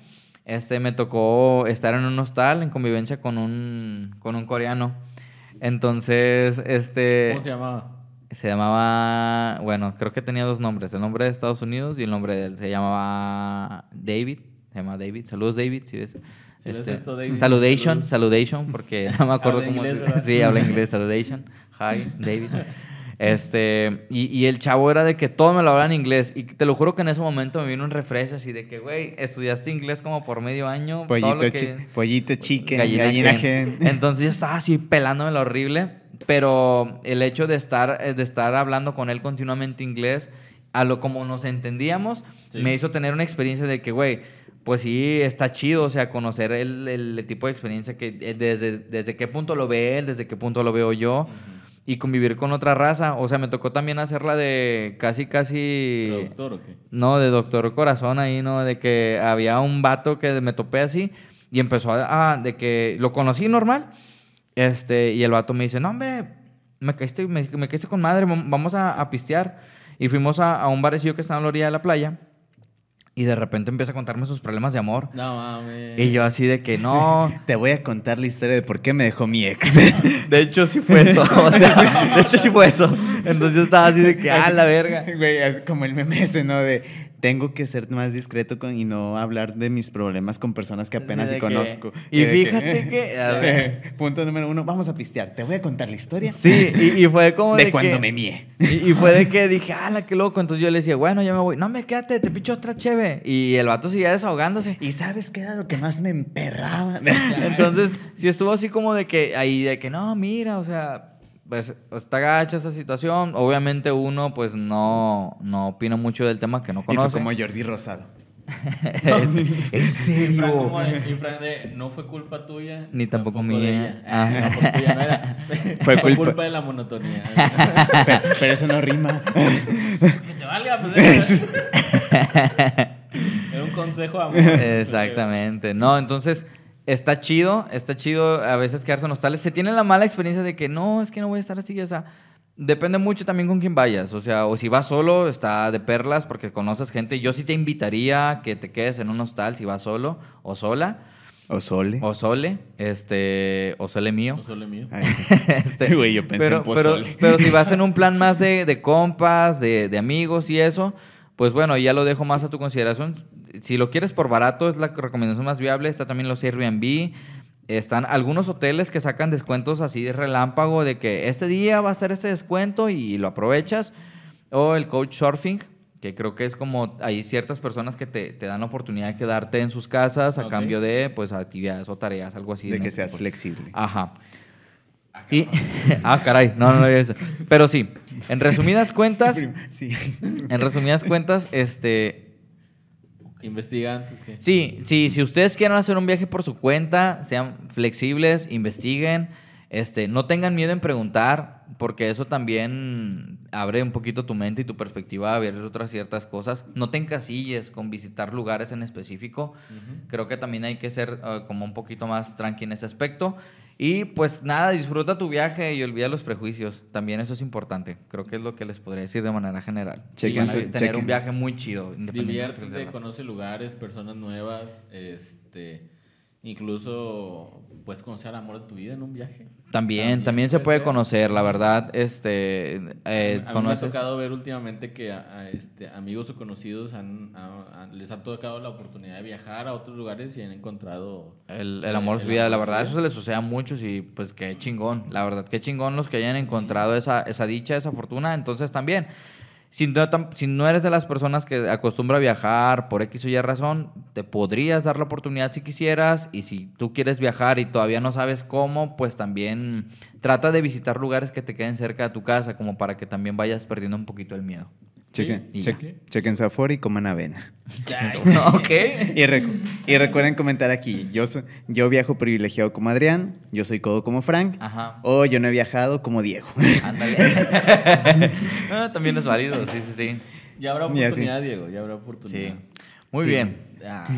este, me tocó estar en un hostal en convivencia con un, con un coreano. Entonces, este... ¿Cómo se llamaba? Se llamaba, bueno, creo que tenía dos nombres, el nombre de Estados Unidos y el nombre de él. Se llamaba David, se llama David. Saludos David, si ves. Si ves esto, David, saludation, saludos. saludation, porque no me acuerdo Habla cómo inglés. Sí, habla inglés, saludation. Hi, David. Este, y, y el chavo era de que todo me lo hablaba en inglés. Y te lo juro que en ese momento me vino un refresh así de que, güey, estudiaste inglés como por medio año. todo Pollito, lo que- chi- pollito chicken, Gallina gallina, Ken. gen. Entonces yo estaba así pelándome lo horrible, pero el hecho de estar, eh, de estar hablando con él continuamente inglés, a lo como nos entendíamos, Sí. me hizo tener una experiencia de que, güey, pues sí, está chido, o sea, conocer el, el tipo de experiencia que eh, desde, desde qué punto lo ve él, desde qué punto lo veo yo. Y convivir con otra raza. O sea, me tocó también hacerla de casi, casi... ¿Productor o qué? No, de Doctor Corazón ahí, ¿no? De que había un vato que me topé así y empezó a... a- de que lo conocí normal. Este, y el vato me dice, no, hombre, me caíste, me, me caíste con madre, vam- vamos a, a pistear. Y fuimos a, a un barecillo que está en la orilla de la playa. Y de repente empieza a contarme sus problemas de amor. No mames. Y yo así de que no. Te voy a contar la historia de por qué me dejó mi ex. De hecho, sí fue eso. O sea, de hecho, sí fue eso. Entonces yo estaba así de que, ah, la verga. Güey, es como el meme ese, ¿no? De tengo que ser más discreto con, y no hablar de mis problemas con personas que apenas que- conozco. y fíjate que- a ver. punto número uno, vamos a pistear. Te voy a contar la historia Sí, y, y fue como de, de cuando que- me mié. Y, y fue de que dije, ala, qué loco. Entonces yo le decía, bueno, ya me voy. No, me quédate, te picho otra cheve. Y el vato seguía desahogándose. ¿Y sabes qué era lo que más me emperraba? Entonces, sí estuvo así como de que, ahí, de que, no, mira, o sea, pues está gacha esa situación. Obviamente uno, pues, no, no opina mucho del tema que no y tú conoce. como Jordi Rosado. ¿En Y de- y Fran de, no fue culpa tuya. Ni tampoco de mía. ella. Ah. No, tuya no era. Fue Fue, culpa- culpa... de la monotonía. pero, pero eso no rima. que te valga, pues. Era, era un consejo amor. Exactamente. No, entonces está chido, está chido a veces quedarse en hostales. Se tiene la mala experiencia de que no, es que no voy a estar así, o sea, depende mucho también con quién vayas. O sea, o si vas solo, está de perlas porque conoces gente. Yo sí te invitaría que te quedes en un hostal si vas solo o sola. O Sole. O sole, este, o sole mío. No solo mío. Este, Güey, yo pensé pero, en pero, pozole. pero si vas en un plan más de, de compas, de, de amigos y eso, pues bueno, ya lo dejo más a tu consideración. Si lo quieres por barato, es la recomendación más viable. Está también los Airbnb. Están algunos hoteles que sacan descuentos así de relámpago, de que este día va a ser este descuento y lo aprovechas. O el coach surfing, que creo que es como hay ciertas personas que te, te dan la oportunidad de quedarte en sus casas a cambio de pues actividades o tareas, algo así. de que seas tipo. flexible. Ajá. Y, ah, caray, no, no visto. Pero sí, en resumidas cuentas, Sí. en resumidas cuentas, este, Investiga antes que. sí, sí, si ustedes quieren hacer un viaje por su cuenta, sean flexibles, investiguen, este, no tengan miedo en preguntar, porque eso también abre un poquito tu mente y tu perspectiva a ver otras ciertas cosas. No te encasilles con visitar lugares en específico. Creo que también hay que ser eh, como un poquito más tranqui en ese aspecto. Y pues nada, disfruta tu viaje y olvida los prejuicios. También eso es importante. Creo que es lo que les podría decir de manera general. Chequen tener chequen. un viaje muy chido. Diviértete, conoce lugares, personas nuevas, este, incluso puedes conocer el amor de tu vida en un viaje. También, también se puede ser. conocer, la verdad, este, eh, a mí me ha tocado ver últimamente que a, a, este, amigos o conocidos han, les ha tocado la oportunidad de viajar a otros lugares y han encontrado El, el amor de su vida, la verdad, eso se les sucede a muchos y pues qué chingón, la verdad, qué chingón los que hayan encontrado esa, esa dicha, esa fortuna. Entonces también, si no, eres de las personas que acostumbra a viajar por X o Y razón, te podrías dar la oportunidad si quisieras y si tú quieres viajar y todavía no sabes cómo, pues también trata de visitar lugares que te queden cerca de tu casa como para que también vayas perdiendo un poquito el miedo. Chequen, Sí, y chequen- ya. chequen su Afore y coman avena. ok. Y, recu- y recuerden comentar aquí, yo, so- yo viajo privilegiado como Adrián, yo soy codo como Frank, Ajá. o yo no he viajado como Diego. Ándale. Ah, también es válido, sí, sí, sí. Ya habrá Y así. oportunidad, Diego, ya habrá oportunidad. Sí. Muy Sí. bien. Ah,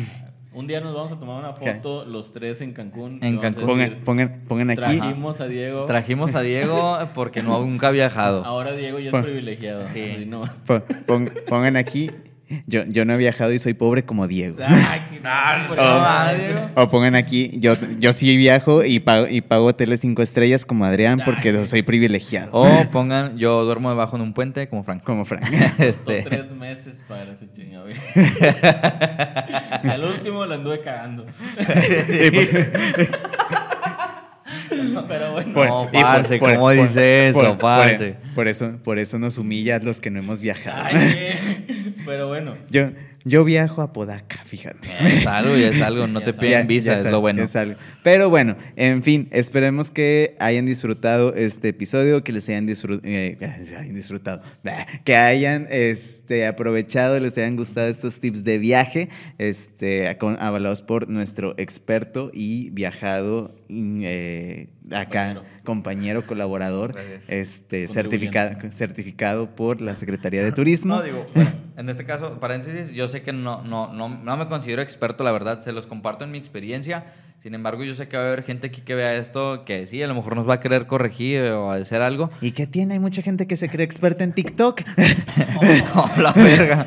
un día nos vamos a tomar una foto los tres en Cancún. En Cancún. Pongan, pongan, pongan aquí. Trajimos a Diego. Trajimos a Diego porque no nunca ha viajado. Ahora Diego ya es Pon- privilegiado. Sí. no. Po- pon- pongan aquí. Yo, yo no he viajado y soy pobre como Diego. Ay, qué mal, pues, O, no Diego. o pongan aquí, yo, yo sí viajo y pago, y pago hoteles cinco estrellas como Adrián porque soy privilegiado. O pongan, yo duermo debajo de un puente como Frank. Como Frank. Este, tres meses para ese chingado. El último lo anduve cagando. Pero bueno. No, parce, ¿cómo dice eso, parce? Por, eso, por eso nos humilla a los que no hemos viajado. Ay, qué. Pero bueno. Yo, yo viajo a Podaca, fíjate. Es algo, ya es algo. No Ya te piden visa, es lo bueno. ya salgo. Pero bueno, en fin, esperemos que hayan disfrutado este episodio, que les hayan, eh, que se hayan disfrutado, que hayan este, aprovechado, les hayan gustado estos tips de viaje, este, con- avalados por nuestro experto y viajado eh, acá, Compañero. compañero, colaborador, Gracias. este, certificado, certificado por la Secretaría de Turismo. No, digo, bueno, en este caso, paréntesis, yo sé que no, no, no, no me considero experto, la verdad, se los comparto en mi experiencia. Sin embargo, yo sé que va a haber gente aquí que vea esto que sí, a lo mejor nos va a querer corregir o hacer algo. ¿Y qué tiene? Hay mucha gente que se cree experta en TikTok. No, la verga.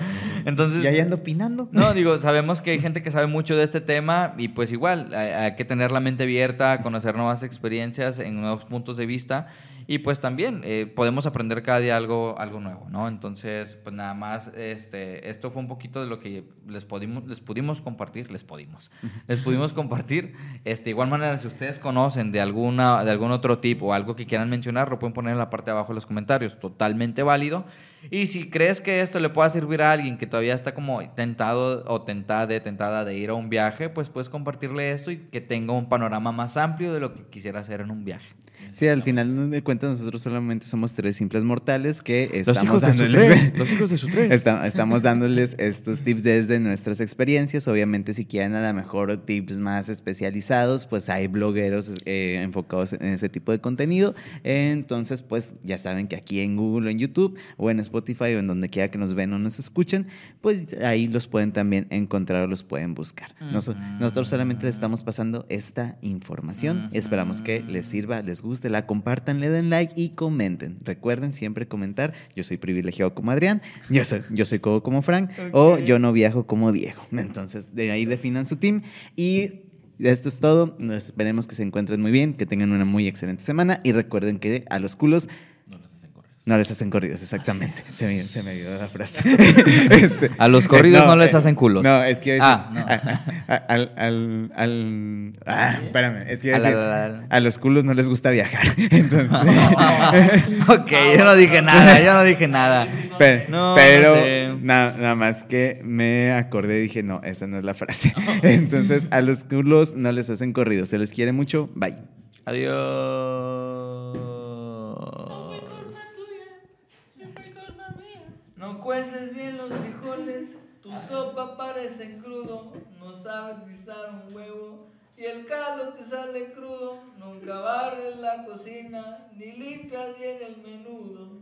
Entonces, y ahí ando opinando. No, digo, sabemos que hay gente que sabe mucho de este tema y pues igual, hay, hay que tener la mente abierta, conocer nuevas experiencias en nuevos puntos de vista y pues también eh, podemos aprender cada día algo, algo nuevo, ¿no? Entonces, pues nada más, este, esto fue un poquito de lo que les pudimos, les pudimos compartir, les pudimos, les pudimos compartir. Este, igual manera, si ustedes conocen de, alguna, de algún otro tip o algo que quieran mencionar, lo pueden poner en la parte de abajo de los comentarios, totalmente válido. Y si crees que esto le pueda servir a alguien que todavía está como tentado o tentada, tentada de ir a un viaje, pues puedes compartirle esto y que tenga un panorama más amplio de lo que quisiera hacer en un viaje. Sí, al final de cuentas nosotros solamente somos tres simples mortales que estamos dándoles, los hijos de su tren. Esta- estamos dándoles estos tips desde nuestras experiencias. Obviamente si quieren a lo mejor tips más especializados, pues hay blogueros eh, enfocados en ese tipo de contenido. Entonces, pues ya saben que aquí en Google o en YouTube o en Spotify o en donde quiera que nos ven o nos escuchen, pues ahí los pueden también encontrar o los pueden buscar. Nos- nosotros solamente les estamos pasando esta información. Esperamos que les sirva, les guste, la compartan, le den like y comenten. Recuerden siempre comentar. Yo soy privilegiado como Adrián, yo soy, yo soy codo como Frank o yo no viajo como Diego. Entonces, de ahí definan su team y esto es todo. Nos esperemos que se encuentren muy bien, que tengan una muy excelente semana y recuerden que a los culos No les hacen corridos, exactamente. Se me, se me olvidó la frase. Este, A los corridos no les eh, hacen culos. No, es que iba a Ah, no. a- a- al, al, al- ah, espérame, es que iba a decir, a los culos no les gusta viajar. Entonces, ok, yo no dije nada, yo no dije nada. No, pero no sé. na- nada más que me acordé y dije, no, esa no es la frase. Entonces, a los culos no les hacen corridos. Se les quiere mucho. Bye. Adiós. No cueces bien los frijoles, tu sopa parece crudo, no sabes guisar un huevo y el caldo te sale crudo, nunca barres la cocina ni limpias bien el menudo.